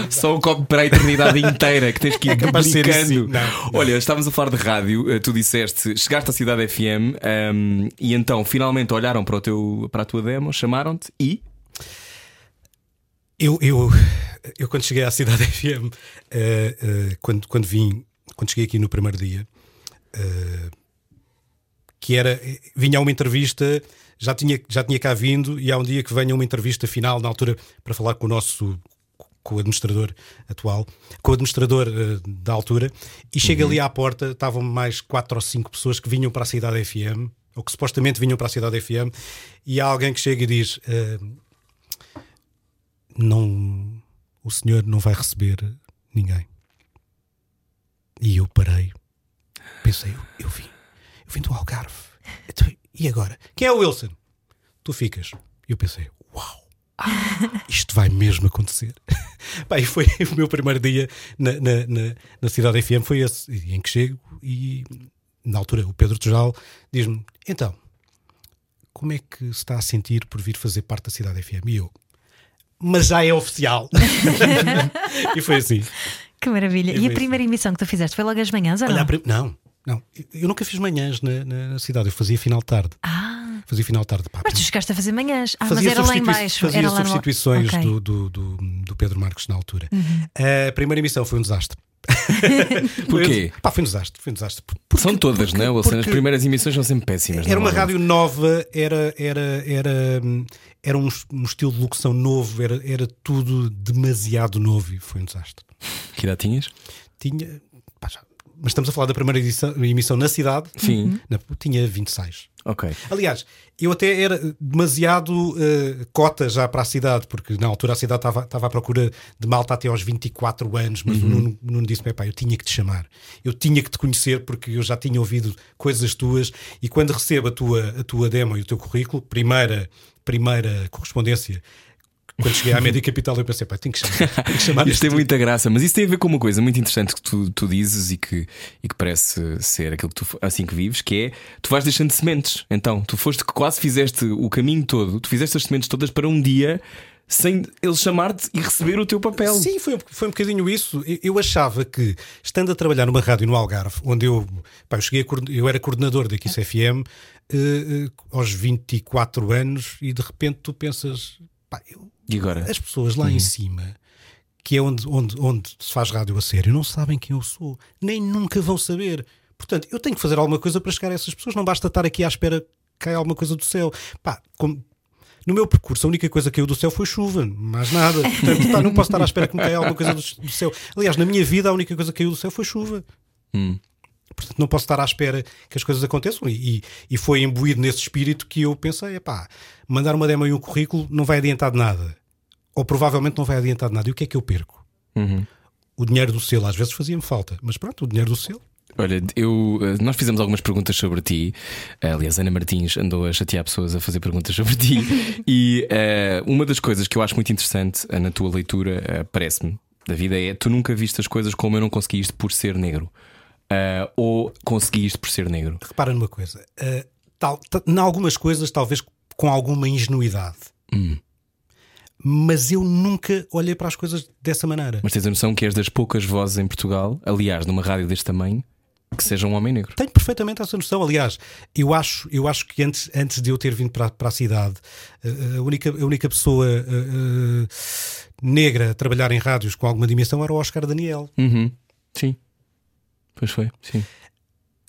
[SPEAKER 1] Só um copo para a eternidade inteira que tens que ir
[SPEAKER 3] É capaz de ser
[SPEAKER 1] duplicando.
[SPEAKER 3] assim. Não, não.
[SPEAKER 1] Olha, estávamos a falar de rádio, eh, tu disseste, chegaste à Cidade FM ehm, e então finalmente olharam para, o teu, para a tua demo, chamaram-te e.
[SPEAKER 3] Eu, eu, eu quando cheguei à Cidade FM, eh, eh, quando, quando vim, quando cheguei aqui no primeiro dia, eh, que era, vinha a uma entrevista, já tinha, já tinha cá vindo, e há um dia que venha uma entrevista final, na altura, para falar com o nosso com o administrador atual, com o administrador eh, da altura, e chega ali à porta, estavam mais quatro ou cinco pessoas que vinham para a Cidade FM, ou que supostamente vinham para a Cidade FM, e há alguém que chega e diz: eh, não, o senhor não vai receber ninguém. E eu parei, pensei, eu, eu vim, eu vim do Algarve. Então, e agora? Quem é o Wilson? Tu ficas. E eu pensei, uau, isto vai mesmo acontecer. E foi o meu primeiro dia na, na, na, na Cidade FM, foi esse, em que chego e na altura o Pedro Tejal diz-me, então, como é que se está a sentir por vir fazer parte da Cidade FM? E eu, mas já é oficial. e foi assim.
[SPEAKER 2] Que maravilha.
[SPEAKER 3] É
[SPEAKER 2] E a
[SPEAKER 3] mesmo.
[SPEAKER 2] primeira emissão que tu fizeste foi logo às manhãs ou
[SPEAKER 3] Olha,
[SPEAKER 2] não?
[SPEAKER 3] não, não, eu nunca fiz manhãs na, na- na cidade, eu fazia final de tarde.
[SPEAKER 2] Ah,
[SPEAKER 3] Fazia final de tarde. Pá,
[SPEAKER 2] mas tu chegaste a fazer manhãs. Ah, mas
[SPEAKER 3] fazia
[SPEAKER 2] era lá em baixo.
[SPEAKER 3] Fazia
[SPEAKER 2] Era lá no...
[SPEAKER 3] substituições
[SPEAKER 2] Ok. Uhum.
[SPEAKER 3] do, do, do, do Pedro Marcos na altura. A primeira emissão foi um desastre.
[SPEAKER 1] Porquê?
[SPEAKER 3] Pá, foi um desastre. Foi um desastre. Por-
[SPEAKER 1] São todas, não é? Wilson? As
[SPEAKER 3] porque-
[SPEAKER 1] primeiras emissões são sempre péssimas.
[SPEAKER 3] Era uma rádio nova, era, era, era, era um, um estilo de locução novo, era, era tudo demasiado novo e foi um desastre.
[SPEAKER 1] Que idade tinhas?
[SPEAKER 3] Tinha. Mas estamos a falar da primeira edição- emissão na cidade.
[SPEAKER 1] Sim.
[SPEAKER 3] Na- tinha 26.
[SPEAKER 1] Ok.
[SPEAKER 3] Aliás, eu até era demasiado eh, cota já para a cidade, porque na altura a cidade estava, à procura de malta até aos 24 anos, mas o Nuno, o Nuno disse-me: pá, eu tinha que te chamar, eu tinha que te conhecer, porque eu já tinha ouvido coisas tuas, e quando recebo a tua, a tua demo e o teu currículo, primeira, primeira correspondência. Quando cheguei à média capital, eu pensei, pá, tenho que chamar, tenho que chamar
[SPEAKER 1] Isto tem
[SPEAKER 3] tipo.
[SPEAKER 1] muita graça, mas isso tem a ver com uma coisa muito interessante que tu, tu dizes e que, e que parece ser aquilo que tu assim que vives, que é tu vais deixando sementes. Então, tu foste que quase fizeste o caminho todo, tu fizeste as sementes todas para um dia sem ele chamar-te e receber o teu papel.
[SPEAKER 3] Sim, foi, um- foi um bocadinho isso. Eu, eu achava que, estando a trabalhar numa rádio no Algarve, onde eu, pá, eu cheguei a eu era coordenador da Kiss FM eh, eh, aos 24 anos, e de repente tu pensas, pá, eu-
[SPEAKER 1] E agora?
[SPEAKER 3] as pessoas lá em cima, que é onde, onde, onde se faz rádio a sério, não sabem quem eu sou, nem nunca vão saber. Portanto, eu tenho que fazer alguma coisa para chegar a essas pessoas, não basta estar aqui à espera que caia alguma coisa do céu. Pá, como- no meu percurso, a única coisa que caiu do céu foi chuva, mais nada. Portanto, tá, não posso estar à espera que me caia alguma coisa do, do céu. Aliás, na minha vida, a única coisa que caiu do céu foi chuva.
[SPEAKER 1] Hum.
[SPEAKER 3] Portanto, não posso estar à espera que as coisas aconteçam. E, e- e foi imbuído nesse espírito que eu pensei: pá, mandar uma demo e um currículo não vai adiantar de nada. Ou provavelmente não vai adiantar de nada. E o que é que eu perco?
[SPEAKER 1] Uhum.
[SPEAKER 3] O dinheiro do selo às vezes fazia-me falta, mas pronto, o dinheiro do selo.
[SPEAKER 1] Olha, eu, eh, nós fizemos algumas perguntas sobre ti. Eh, Aliás, Ana Martins andou a chatear pessoas a fazer perguntas sobre ti. e eh, uma das coisas que eu acho muito interessante na tua leitura, eh, parece-me, da vida é tu nunca viste as coisas como eu não consegui isto por ser negro. Eh, ou consegui isto por ser negro.
[SPEAKER 3] Repara numa coisa: uh, tal, ta- em algumas coisas, talvez com alguma ingenuidade. Mas eu nunca olhei para as coisas dessa maneira.
[SPEAKER 1] Mas tens a noção que és das poucas vozes em Portugal, aliás, numa rádio deste tamanho, que seja um homem negro.
[SPEAKER 3] Tenho perfeitamente essa noção. Aliás, eu acho, eu acho que antes, antes de eu ter vindo para, para a cidade, eh, a única, a única pessoa eh, eh, negra a trabalhar em rádios com alguma dimensão era o Oscar Daniel.
[SPEAKER 1] Uhum. Sim. Pois foi, sim.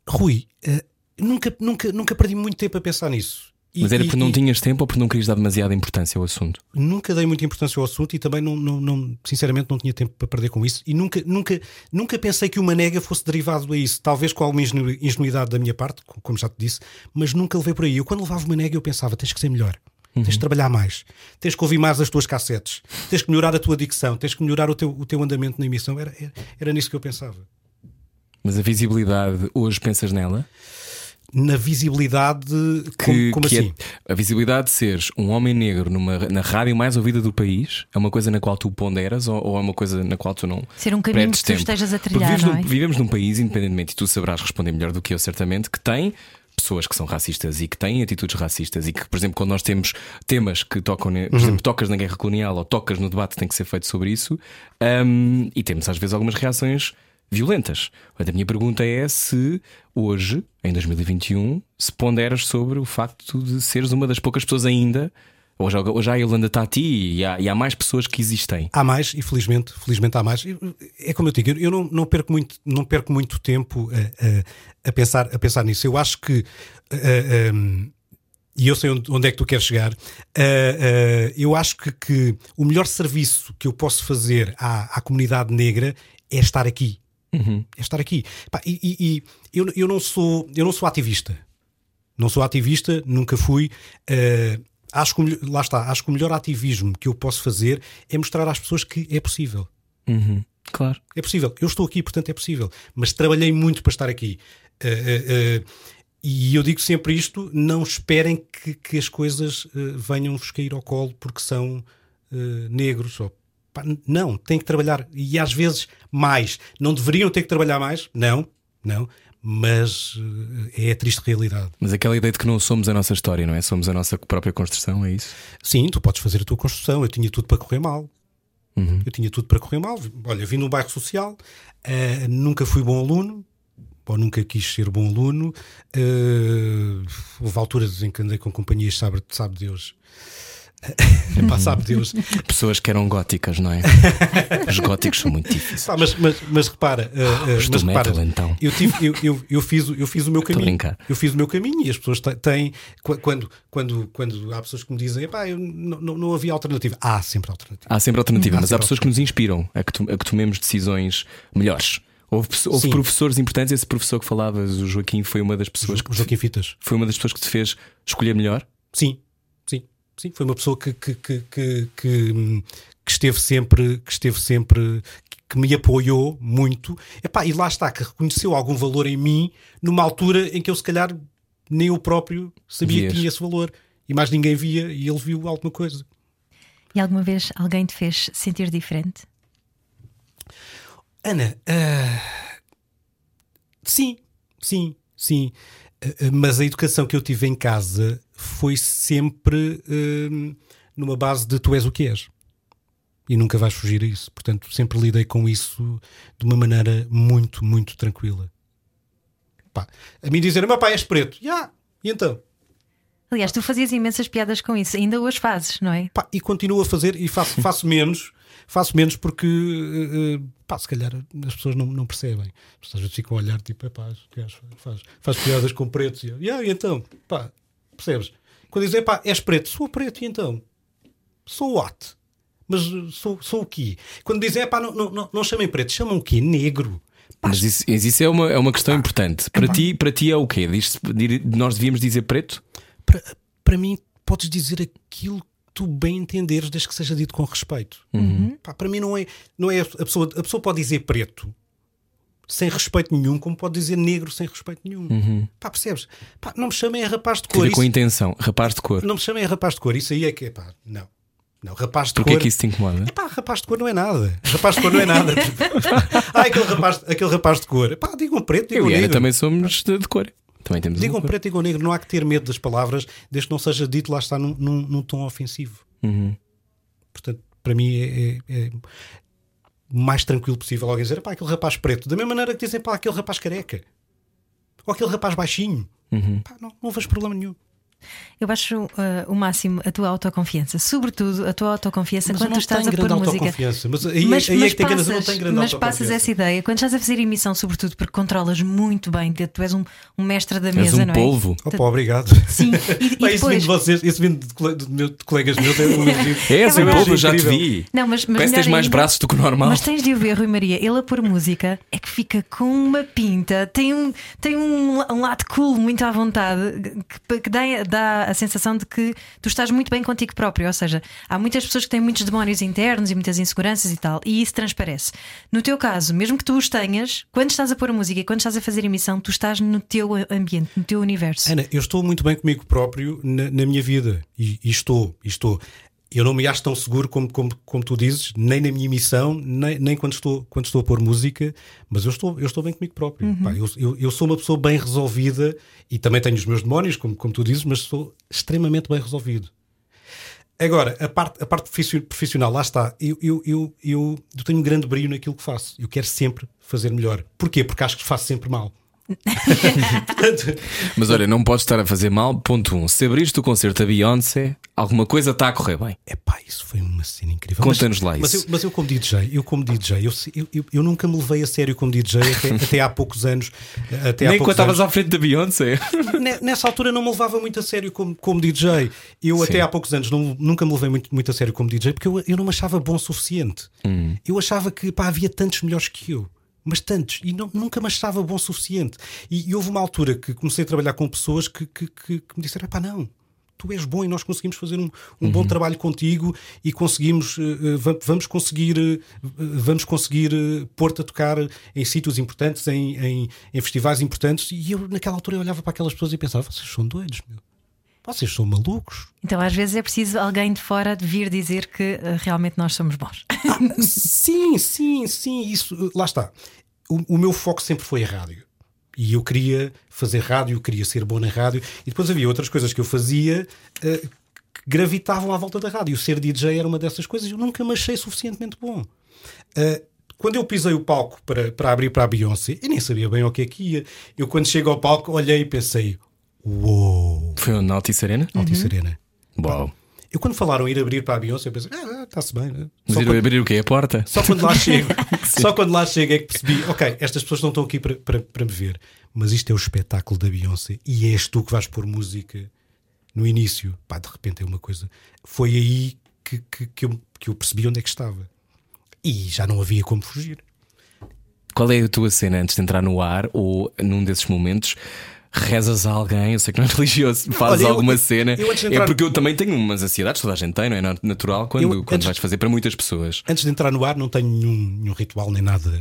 [SPEAKER 3] Rui, eh, nunca, nunca, nunca perdi muito tempo a pensar nisso. E-
[SPEAKER 1] Mas era
[SPEAKER 3] e-
[SPEAKER 1] porque não
[SPEAKER 3] e
[SPEAKER 1] tinhas tempo ou porque não querias dar demasiada importância ao assunto?
[SPEAKER 3] Nunca dei muita importância ao assunto e também, não, não, não- sinceramente, não tinha tempo para perder com isso. E nunca, nunca, nunca pensei que uma nega fosse derivado a isso. Talvez com alguma ingenu- ingenuidade da minha parte, co- como já te disse, mas nunca levei por aí. Eu, quando levava uma nega, eu pensava: tens que ser melhor. Tens de trabalhar mais, tens que ouvir mais as tuas cassetes, tens que melhorar a tua dicção, tens que melhorar o teu, o teu andamento na emissão. Era, era, era nisso que eu pensava.
[SPEAKER 1] Mas a visibilidade, hoje pensas nela?
[SPEAKER 3] Na visibilidade.
[SPEAKER 1] Que,
[SPEAKER 3] como, como
[SPEAKER 1] que é
[SPEAKER 3] assim?
[SPEAKER 1] a visibilidade de seres um homem negro numa, na rádio mais ouvida do país é uma coisa na qual tu ponderas ou, ou é uma coisa na qual tu não.
[SPEAKER 2] Ser um caminho que tu
[SPEAKER 1] tempo?
[SPEAKER 2] estejas a
[SPEAKER 1] Porque
[SPEAKER 2] trilhar,
[SPEAKER 1] vives,
[SPEAKER 2] não
[SPEAKER 1] num,
[SPEAKER 2] é?
[SPEAKER 1] vivemos num país, independentemente, e tu saberás responder melhor do que eu, certamente, que tem pessoas que são racistas e que têm atitudes racistas e que, por exemplo, quando nós temos temas que tocam, por exemplo, tocas na guerra colonial ou tocas no debate que tem que ser feito sobre isso, hum, e temos às vezes algumas reações violentas. A minha pergunta é se hoje, em 2021, se ponderas sobre o facto de seres uma das poucas pessoas ainda. Hoje, hoje a Irlanda está a ti e há, e há mais pessoas que existem.
[SPEAKER 3] Há mais, e felizmente, felizmente há mais. É como eu digo, eu não, não, perco, muito, não perco muito tempo a, a- a pensar, a pensar nisso. Eu acho que. ah, e eu sei onde, é que tu queres chegar. ah, ah, eu acho que, que o melhor serviço que eu posso fazer à, à comunidade negra é estar aqui. É estar aqui. Pá, e e- e eu, eu, não sou, eu não sou ativista. Não sou ativista, nunca fui. Eh, acho que, lá está, acho que o melhor ativismo que eu posso fazer é mostrar às pessoas que é possível.
[SPEAKER 1] Claro.
[SPEAKER 3] É possível. Eu estou aqui, portanto é possível. Mas trabalhei muito para estar aqui. Eh, eh, e eu digo sempre isto: não esperem que, que as coisas venham-vos cair ao colo porque são negros. Ou, não, têm que trabalhar. E às vezes mais. Não deveriam ter que trabalhar mais? Não, não. Mas eh, é a triste realidade.
[SPEAKER 1] Mas aquela ideia de que não somos a nossa história, não é? Somos a nossa própria construção, é isso?
[SPEAKER 3] Sim, tu podes fazer a tua construção. Eu tinha tudo para correr mal. Eu tinha tudo para correr mal. Olha, vim num bairro social, eh, nunca fui bom aluno, ou nunca quis ser bom aluno. Eh, houve alturas em que andei com companhias, sabe, sabe Deus. Epá, sabe Deus.
[SPEAKER 1] Pessoas que eram góticas, não é? Os góticos são muito difíceis.
[SPEAKER 3] Pá, mas, mas, mas repara, eh,
[SPEAKER 1] Os
[SPEAKER 3] mas
[SPEAKER 1] do
[SPEAKER 3] repara,
[SPEAKER 1] metal, então.
[SPEAKER 3] eu, tive, eu, eu, eu, fiz, o- eu fiz o meu caminho.
[SPEAKER 1] brincar.
[SPEAKER 3] Eu fiz o meu caminho e as pessoas têm. qu- Quando, quando, quando há pessoas que me dizem, pá, eu não, não, não havia alternativa. Há sempre alternativa.
[SPEAKER 1] Há sempre alternativa,
[SPEAKER 3] Há
[SPEAKER 1] mas há
[SPEAKER 3] sempre
[SPEAKER 1] pessoas que nos inspiram a que, to- a que tomemos decisões melhores. Houve, houve professores importantes, esse professor que falavas, o Joaquim, foi uma das pessoas que
[SPEAKER 3] O Joaquim Fitas.
[SPEAKER 1] foi uma das pessoas que te fez escolher melhor.
[SPEAKER 3] Sim, sim. Foi uma pessoa que, que, que, que, que, que esteve sempre, que esteve sempre, que me apoiou muito. Epá, e lá está, que reconheceu algum valor em mim numa altura em que eu se calhar nem eu próprio sabia
[SPEAKER 1] Vias.
[SPEAKER 3] que tinha esse valor. E mais ninguém via e ele viu alguma coisa.
[SPEAKER 2] E alguma vez alguém te fez sentir diferente?
[SPEAKER 3] Ana, ah, sim, sim, sim. Ah, mas a educação que eu tive em casa foi sempre hum, numa base de tu és o que és. E nunca vais fugir a isso. Portanto, sempre lidei com isso de uma maneira muito, muito tranquila. Pá, a mim dizer, meu pai és preto. Ya, e então?
[SPEAKER 2] Aliás, tu fazias imensas piadas com isso, ainda hoje fazes, não é?
[SPEAKER 3] Pá, e continuo a fazer e faço, faço menos, faço menos porque eh, pá, se calhar as pessoas não, não percebem. As pessoas ficam a olhar tipo, pá, faz, faz piadas com pretos e eu, "Yeah, e então, pá, percebes? Quando dizem, pá, és preto, sou preto e então? Sou what? Mas eh, sou, sou o quê? Quando dizem, pá, não, não, não, chamem preto, chamam o quê? Negro.
[SPEAKER 1] Mas isso, isso é, uma, é uma questão importante. Para ti, para ti é o quê? Diz- nós devíamos dizer preto?
[SPEAKER 3] para, para mim, podes dizer aquilo que tu bem entenderes, desde que seja dito com respeito. Pá, para mim, não é, não é a pessoa, a pessoa pode dizer preto sem respeito nenhum, como pode dizer negro sem respeito nenhum. Pá, percebes? Pá, não me chamem a rapaz de
[SPEAKER 1] Tira
[SPEAKER 3] cor.
[SPEAKER 1] com
[SPEAKER 3] Isso,
[SPEAKER 1] intenção. Rapaz de cor.
[SPEAKER 3] não me chamem a rapaz de cor. Isso aí é que é pá, não. Não, rapaz de
[SPEAKER 1] Porquê
[SPEAKER 3] cor.
[SPEAKER 1] é que isso te incomoda?
[SPEAKER 3] Epá, rapaz de cor não é nada. Rapaz de cor não é nada. ah, aquele rapaz, aquele rapaz de cor. Epá, digam preto, digam
[SPEAKER 1] Eu e
[SPEAKER 3] negro.
[SPEAKER 1] também somos de, de cor. Também temos
[SPEAKER 3] Digam
[SPEAKER 1] cor.
[SPEAKER 3] preto, digam negro. Não há que ter medo das palavras, desde que não seja dito lá está num, num, num tom ofensivo.
[SPEAKER 1] Uhum.
[SPEAKER 3] Portanto, para mim é, é- é mais tranquilo possível alguém dizer pá, aquele rapaz preto, da mesma maneira que dizem pá, aquele rapaz careca ou aquele rapaz baixinho.
[SPEAKER 1] Uhum.
[SPEAKER 3] Pá, não, não vejo problema nenhum.
[SPEAKER 2] Eu acho uh, o máximo a tua autoconfiança, sobretudo a tua autoconfiança
[SPEAKER 3] Mas
[SPEAKER 2] quando tu estás a pôr música.
[SPEAKER 3] Mas aí, aí é que tem que não grande
[SPEAKER 2] mas passas essa ideia quando estás a fazer emissão, sobretudo porque controlas muito bem, tu és um, um mestre da
[SPEAKER 1] És
[SPEAKER 2] mesa,
[SPEAKER 1] um
[SPEAKER 2] não é?
[SPEAKER 1] polvo.
[SPEAKER 3] Opa, obrigado.
[SPEAKER 2] Sim, e, e
[SPEAKER 3] Pá, isso
[SPEAKER 2] depois.
[SPEAKER 3] vindo de vocês, isso vindo de, cole- de meu- de colegas meus é um elogio.
[SPEAKER 1] És
[SPEAKER 2] É
[SPEAKER 1] um polvo, já te vi.
[SPEAKER 2] Não, mas, mas
[SPEAKER 1] Parece que tens mais braços do que o normal.
[SPEAKER 2] Mas tens de o ver, Rui Maria, ele a pôr música é que fica com uma pinta, tem um, tem um, um lado cool muito à vontade, que, que dá, dá a sensação de que tu estás muito bem contigo próprio. Ou seja, há muitas pessoas que têm muitos demónios internos e muitas inseguranças e tal, e isso transparece. No teu caso, mesmo que tu os tenhas, quando estás a pôr a música e quando estás a fazer emissão, tu estás no teu ambiente, no teu universo.
[SPEAKER 3] Ana, eu estou muito bem comigo próprio na, na minha vida e, e estou, e estou eu não me acho tão seguro como, como, como tu dizes, nem na minha emissão, nem, nem quando, estou, quando estou a pôr música, mas eu estou, eu estou bem comigo próprio.
[SPEAKER 2] Uhum.
[SPEAKER 3] Pá, eu, eu, eu, sou uma pessoa bem resolvida e também tenho os meus demónios, como, como tu dizes, mas sou extremamente bem resolvido. Agora, a parte, a parte profissional, lá está. Eu, eu, eu, eu, eu tenho um grande brilho naquilo que faço. Eu quero sempre fazer melhor. Porquê? Porque acho que faço sempre mal.
[SPEAKER 1] Mas olha, não podes estar a fazer mal. Ponto 1. Um. Se abriste o concerto a Beyoncé, alguma coisa está a correr bem.
[SPEAKER 3] É pá, isso foi uma cena incrível.
[SPEAKER 1] Conta-nos lá
[SPEAKER 3] mas
[SPEAKER 1] isso.
[SPEAKER 3] Eu, mas eu, como DJ, eu como DJ, eu, eu, eu, nunca me levei a sério como DJ até, até há poucos anos. Até
[SPEAKER 1] Nem
[SPEAKER 3] há
[SPEAKER 1] quando estavas à frente da Beyoncé.
[SPEAKER 3] Nessa altura não me levava muito a sério como, como DJ. Eu
[SPEAKER 1] Sim.
[SPEAKER 3] até há poucos anos não, nunca me levei muito, muito a sério como DJ porque eu, eu não me achava bom o suficiente.
[SPEAKER 1] Hum.
[SPEAKER 3] Eu achava que pá, havia tantos melhores que eu mas tantos, e não, nunca me achava bom o suficiente. E, e, houve uma altura que comecei a trabalhar com pessoas que, que, que, que me disseram: pá, não, tu és bom e nós conseguimos fazer um, um uhum. bom trabalho contigo e conseguimos, uh, vamos conseguir, uh, vamos conseguir uh, pôr-te a tocar em sítios importantes, em, em, em, festivais importantes. E eu, naquela altura, eu olhava para aquelas pessoas e pensava: vocês são doidos, meu. Vocês são malucos.
[SPEAKER 2] Então, às vezes, é preciso alguém de fora vir dizer que uh, realmente nós somos bons.
[SPEAKER 3] Ah, sim, sim, sim. Isso, lá está. O, o, meu foco sempre foi a rádio. E eu queria fazer rádio, queria ser bom na rádio. E depois havia outras coisas que eu fazia uh, que gravitavam à volta da rádio. Ser DJ era uma dessas coisas. Eu nunca me achei suficientemente bom. Uh, quando eu pisei o palco para, para abrir para a Beyoncé, eu nem sabia bem o que é que ia. Eu, quando chego ao palco, olhei e pensei: Uou!
[SPEAKER 1] Foi na Altice Arena?
[SPEAKER 3] Altice uhum. Arena.
[SPEAKER 1] Uau!
[SPEAKER 3] Eu quando falaram ir abrir para a Beyoncé, eu pensei, ah, está-se bem. Né?
[SPEAKER 1] Mas ir
[SPEAKER 3] quando...
[SPEAKER 1] abrir o quê? A porta?
[SPEAKER 3] Só quando lá chego, só quando lá chego é que percebi, ok, estas pessoas não estão aqui para, para, para me ver, mas isto é o espetáculo da Beyoncé e és tu que vais pôr música no início. Pá, de repente é uma coisa. Foi aí que, que, que, eu, que eu percebi onde é que estava. E já não havia como fugir.
[SPEAKER 1] Qual é a tua cena antes de entrar no ar ou num desses momentos? Rezas a alguém, eu sei que não é religioso, fazes
[SPEAKER 3] Olha, eu-
[SPEAKER 1] alguma cena.
[SPEAKER 3] de entrar-
[SPEAKER 1] É porque eu também tenho umas ansiedades, toda a gente tem, não é Na- natural quando,
[SPEAKER 3] Eu
[SPEAKER 1] quando
[SPEAKER 3] antes-
[SPEAKER 1] vais fazer para muitas pessoas.
[SPEAKER 3] Antes de entrar no ar, não tenho nenhum, nenhum ritual nem nada,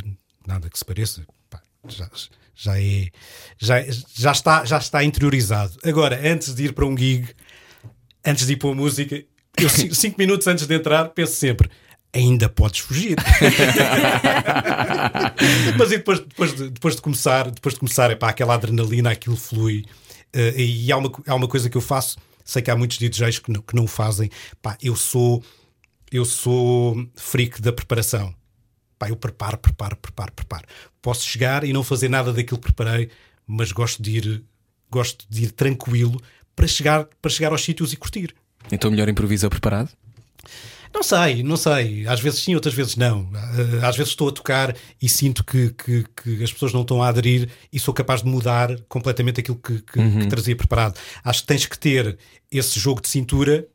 [SPEAKER 3] nada que se pareça. Pá, já, já é. Já, já, está, já está interiorizado. Agora, antes de ir para um gig, antes de ir para a música, eu minutos antes de entrar, penso sempre. Ainda podes fugir. Mas e depois, depois, de, depois de começar, depois de começar, é pá, aquela adrenalina, aquilo flui. Eh, e há uma, há uma coisa que eu faço, sei que há muitos DJs que não, que não o fazem. Pá, eu sou eu sou freak da preparação. Pá, eu preparo, preparo, preparo, preparo. Posso chegar e não fazer nada daquilo que preparei, mas gosto de ir, gosto de ir tranquilo para chegar, para chegar aos sítios e curtir.
[SPEAKER 1] Então melhor improvisa preparado?
[SPEAKER 3] Não sei, não sei. Às vezes sim, outras vezes não. Ah, Às vezes estou a tocar e sinto que, que, que as pessoas não estão a aderir e sou capaz de mudar completamente aquilo que, que, que trazia preparado. Acho que tens que ter esse jogo de cintura,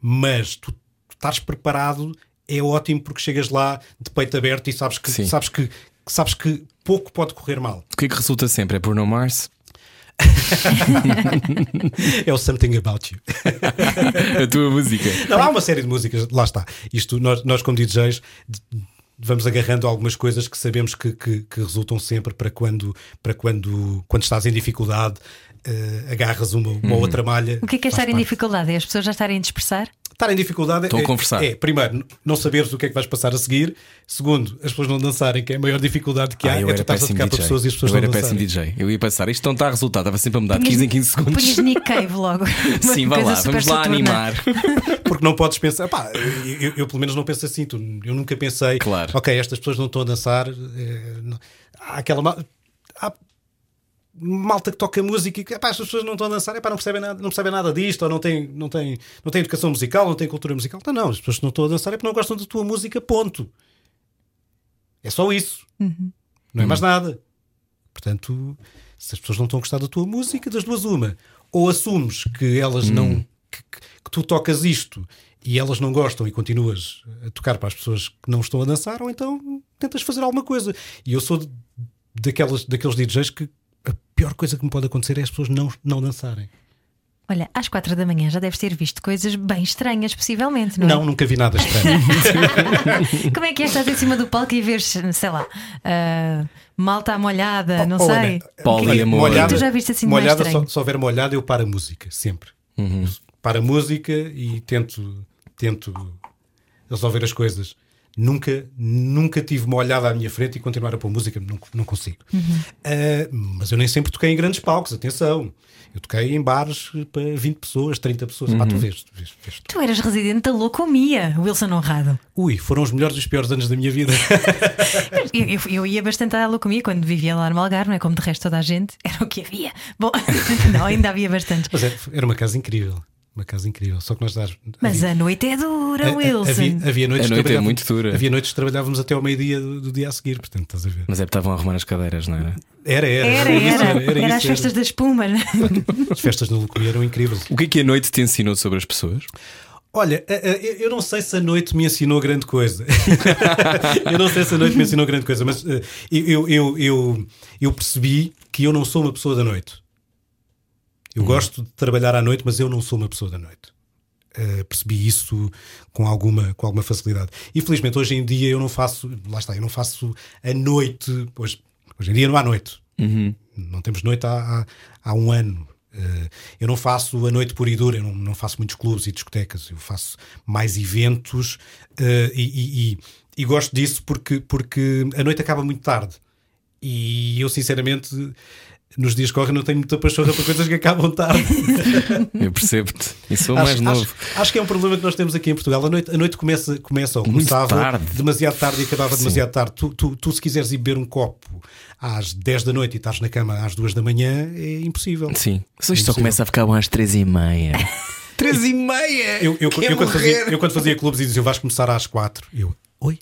[SPEAKER 3] mas tu, tu estás preparado é ótimo porque chegas lá de peito aberto e sabes que,
[SPEAKER 1] Sim.
[SPEAKER 3] sabes que, sabes que pouco pode correr mal.
[SPEAKER 1] O que é que resulta sempre? É Bruno Mars?
[SPEAKER 3] É o Something About You.
[SPEAKER 1] A tua música?
[SPEAKER 3] Não, há uma série de músicas, lá está. Isto, nós, nós como DJs, vamos agarrando algumas coisas que sabemos que, que- que resultam sempre para quando, para quando, quando estás em dificuldade, eh, agarras uma, uma outra malha.
[SPEAKER 2] O que é que é estar em
[SPEAKER 3] parte.
[SPEAKER 2] dificuldade? É as pessoas já estarem a dispersar?
[SPEAKER 3] Estar em dificuldade
[SPEAKER 1] Estão a
[SPEAKER 3] é,
[SPEAKER 1] conversar.
[SPEAKER 3] é, primeiro, não saberes o que é que vais passar a seguir. Segundo, as pessoas não dançarem, que é a maior dificuldade que há.
[SPEAKER 1] Ah, eu
[SPEAKER 3] é tu estás a tocar para pessoas e as pessoas
[SPEAKER 1] eu
[SPEAKER 3] não
[SPEAKER 1] era péssimo
[SPEAKER 3] dançarem.
[SPEAKER 1] DJ. Eu ia pensar, isto não está a resultar, estava sempre a mudar de 15 em 15 segundos.
[SPEAKER 2] Punhas Nick Cave logo.
[SPEAKER 1] Sim, vá lá, vamos lá
[SPEAKER 2] saturna.
[SPEAKER 1] animar.
[SPEAKER 3] Porque não podes pensar, pá, eu, eu- eu pelo menos não penso assim. Tu, eu nunca pensei,
[SPEAKER 1] Claro.
[SPEAKER 3] ok, estas pessoas não estão a dançar. eh, não- há aquela malta que toca música e que epá, estas pessoas não estão a dançar, epá, não, percebem nada, não percebem nada disto, ou não têm, não, têm, não têm educação musical, não têm cultura musical. Não, não, as pessoas que não estão a dançar é porque não gostam da tua música, ponto. É só isso. Não é mais nada. Portanto, se as pessoas não estão a gostar da tua música, das duas, uma. Ou assumes que elas não. Que, que- tu tocas isto e elas não gostam e continuas a tocar para as pessoas que não estão a dançar, ou então tentas fazer alguma coisa. E eu sou daquelas, daqueles DJs que a pior coisa que me pode acontecer é as pessoas não, não dançarem.
[SPEAKER 2] Olha, às quatro da manhã já deves ter visto coisas bem estranhas, possivelmente, não é?
[SPEAKER 3] Não, nunca vi nada estranho.
[SPEAKER 2] Como é que é estar em cima do palco e ver, sei lá, ah, malta molhada, não
[SPEAKER 3] Oh,
[SPEAKER 2] sei.
[SPEAKER 3] Ana,
[SPEAKER 1] Poliamor.
[SPEAKER 2] O que é que tu já viste assim de mais
[SPEAKER 3] molhada,
[SPEAKER 2] estranho?
[SPEAKER 3] só, se houver molhada, eu paro a música, sempre.
[SPEAKER 1] Uhum.
[SPEAKER 3] Paro a música e tento, tento resolver as coisas. Nunca, nunca tive uma olhada à minha frente e continuar a pôr música, não, não consigo.
[SPEAKER 2] Uhum.
[SPEAKER 3] Ah, mas eu nem sempre toquei em grandes palcos, atenção. Eu toquei em bares para 20 pessoas, 30 pessoas. Pá, tu
[SPEAKER 1] Uhum.
[SPEAKER 3] vês, tu vês, vês.
[SPEAKER 2] Tu eras residente da Locomia, Wilson Honrado.
[SPEAKER 3] Ui, foram os melhores e os piores anos da minha vida.
[SPEAKER 2] Eu, eu- eu ia bastante à Locomia quando vivia lá no Algarve, não é como de resto toda a gente, era o que havia. Bom, não, ainda havia bastante.
[SPEAKER 3] mas era, era uma casa incrível. Uma casa incrível. Só que nós dás.
[SPEAKER 2] Mas
[SPEAKER 3] havia-
[SPEAKER 2] a noite é dura,
[SPEAKER 3] a- a-
[SPEAKER 2] Wilson.
[SPEAKER 3] Havia, havia noites
[SPEAKER 1] A
[SPEAKER 3] que
[SPEAKER 1] noite é
[SPEAKER 3] trabalhávamos-
[SPEAKER 1] muito dura.
[SPEAKER 3] Havia noites que trabalhávamos até ao meio-dia do, do dia a seguir, portanto, estás a ver?
[SPEAKER 1] Mas é que estavam a arrumar as cadeiras, não era?
[SPEAKER 3] Era, era.
[SPEAKER 2] Era,
[SPEAKER 3] isso,
[SPEAKER 2] era,
[SPEAKER 3] era,
[SPEAKER 2] era as
[SPEAKER 3] isso,
[SPEAKER 2] festas da espuma. né?
[SPEAKER 3] As festas na Locomia eram incríveis.
[SPEAKER 1] O que é que a noite te ensinou sobre as pessoas?
[SPEAKER 3] Olha, eu não sei se a noite me ensinou grande coisa. eu não sei se a noite me ensinou grande coisa, mas eh, eu, eu, eu, eu percebi que eu não sou uma pessoa da noite. Eu gosto de trabalhar à noite, mas eu não sou uma pessoa da noite. Eh, percebi isso com alguma, com alguma facilidade. E felizmente hoje em dia eu não faço, lá está, eu não faço a noite. Hoje, hoje em dia não há noite. Não temos noite há, há, há um ano. Eh, eu não faço a noite pura e dura, eu não, não faço muitos clubes e discotecas, eu faço mais eventos eh, e, e- e- e gosto disso porque, porque a noite acaba muito tarde. E eu, sinceramente, nos dias que correm, não tenho muita pachorra para coisas que acabam tarde.
[SPEAKER 1] Eu percebo-te. E sou mais
[SPEAKER 3] acho,
[SPEAKER 1] novo.
[SPEAKER 3] acho- acho que é um problema que nós temos aqui em Portugal. A noite, a noite começa, começa ou começava
[SPEAKER 1] tarde.
[SPEAKER 3] demasiado tarde e acabava demasiado tarde. Tu, tu, tu, se quiseres ir beber um copo às 10 da noite e estás na cama às 2 da manhã, é impossível.
[SPEAKER 1] Sim. Só isto só
[SPEAKER 3] Impossível.
[SPEAKER 1] começa a ficar bom às três e meia. três e meia!
[SPEAKER 3] Eu, eu,
[SPEAKER 1] Quer
[SPEAKER 3] eu, quando
[SPEAKER 1] morrer.
[SPEAKER 3] fazia, eu quando fazia clubes e dizia vais começar às 4, eu, oi?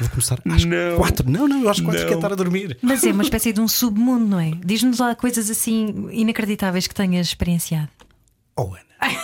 [SPEAKER 3] Vou começar às
[SPEAKER 1] Não.
[SPEAKER 3] 4? Não, não, eu às 4
[SPEAKER 1] Não.
[SPEAKER 3] quero estar a dormir.
[SPEAKER 2] Mas é uma espécie de um submundo, não é? Diz-nos lá coisas assim inacreditáveis que tenhas experienciado.
[SPEAKER 3] Oh, Ana.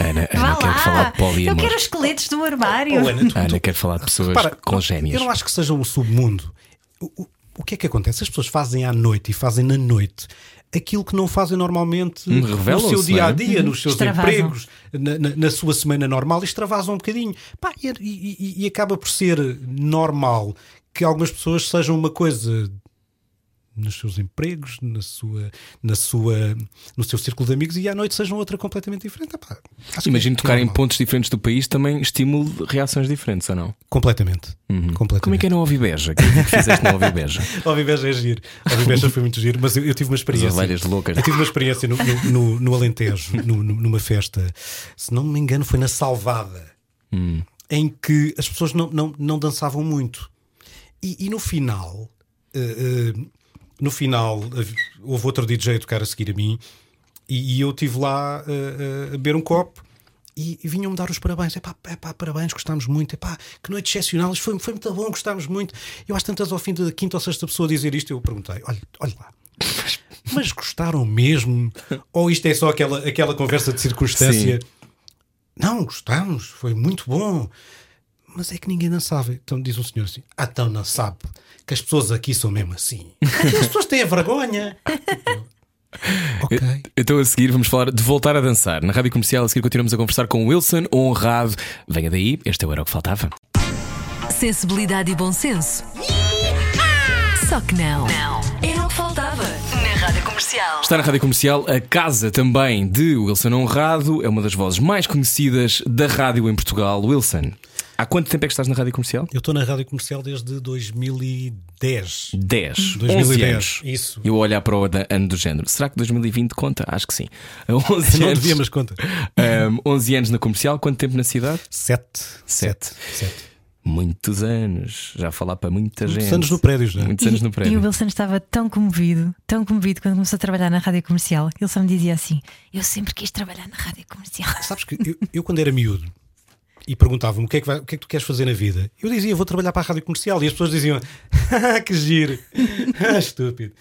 [SPEAKER 1] Ana, Ana quer falar de
[SPEAKER 2] Eu
[SPEAKER 1] poliamor.
[SPEAKER 2] quero os esqueletos do armário.
[SPEAKER 3] Oh, Ana, tu,
[SPEAKER 1] A Ana
[SPEAKER 3] tu-
[SPEAKER 1] quer falar de pessoas
[SPEAKER 3] Repara,
[SPEAKER 1] com gêmeas.
[SPEAKER 3] Eu não acho que seja um submundo. O, o, o que é que acontece? As pessoas fazem à noite e fazem na noite aquilo que não fazem normalmente
[SPEAKER 1] Hum,
[SPEAKER 3] no seu dia a
[SPEAKER 1] é?
[SPEAKER 3] dia, nos seus
[SPEAKER 2] Extravasam.
[SPEAKER 3] empregos, na, na- na sua semana normal, extravasam um bocadinho. Pá, e- e- e acaba por ser normal que algumas pessoas sejam uma coisa nos seus empregos, na sua, na sua, no seu círculo de amigos e à noite sejam outra completamente diferente. Epá,
[SPEAKER 1] Imagino
[SPEAKER 3] é- é
[SPEAKER 1] tocar em pontos diferentes do país também estimule reações diferentes, ou não?
[SPEAKER 3] Completamente. completamente.
[SPEAKER 1] Como é que é não ouvir beja? Que que fizeste não ouvir beja?
[SPEAKER 3] O Viveja é giro. O Viveja foi muito giro, mas eu, eu tive uma
[SPEAKER 1] As
[SPEAKER 3] experiência.
[SPEAKER 1] ovelhas loucas.
[SPEAKER 3] Eu tive uma experiência no, no, no- no Alentejo, no- no- numa festa, se não me engano, foi na Salvada, em que as pessoas não, não, não dançavam muito. E, e no final, eh, eh, no final, houve outro DJ a tocar a seguir a mim, e, e eu estive lá eh, eh, a beber um copo. E, e vinham-me dar os parabéns. Epá, epá, parabéns, gostámos muito. Epá, que noite excepcional. Foi, foi muito bom, gostámos muito. Eu, às tantas, ao fim da quinta ou sexta pessoa a dizer isto, eu perguntei: olha, olha lá, mas gostaram mesmo? Ou isto é só aquela, aquela conversa de circunstância? Não, gostamos, foi muito bom. Mas é que ninguém dançava. Então diz um senhor assim: Ah, então não sabe que as pessoas aqui são mesmo assim. As pessoas têm a vergonha. ok.
[SPEAKER 1] Então a seguir vamos falar de voltar a dançar. Na rádio comercial, a seguir continuamos a conversar com o Wilson Honrado. Venha daí, este é o Era o que Faltava.
[SPEAKER 5] Sensibilidade e bom senso. Só que não. Não. Era o que faltava. Na Rádio Comercial.
[SPEAKER 1] Está na rádio comercial a casa também de Wilson Honrado, é uma das vozes mais conhecidas da rádio em Portugal. Wilson, há quanto tempo é que estás na rádio comercial?
[SPEAKER 3] Eu estou na rádio comercial desde 2010.
[SPEAKER 1] 10. 11
[SPEAKER 3] 2010.
[SPEAKER 1] anos.
[SPEAKER 3] Isso.
[SPEAKER 1] Eu vou olhar para o ano- do género. Será que 2020 conta? Acho que sim. 11
[SPEAKER 3] Não
[SPEAKER 1] anos,
[SPEAKER 3] devia, mas conta.
[SPEAKER 1] Ahm, 11 anos na comercial, quanto tempo na cidade?
[SPEAKER 3] Sete.
[SPEAKER 1] Sete.
[SPEAKER 3] Sete.
[SPEAKER 1] Muitos anos. Já falar para muita gente.
[SPEAKER 3] Muitos anos no prédio já.
[SPEAKER 1] Muitos anos no
[SPEAKER 2] E, e
[SPEAKER 1] prédio.
[SPEAKER 2] o Wilson estava tão comovido, tão comovido quando começou a trabalhar na rádio comercial. Ele só me dizia assim: Eu sempre quis trabalhar na rádio comercial.
[SPEAKER 3] Sabes que eu, eu quando era miúdo e perguntavam-me o que, é que vai- o que é que tu queres fazer na vida, eu dizia vou trabalhar para a rádio comercial e as pessoas diziam "Ah, que giro, estúpido.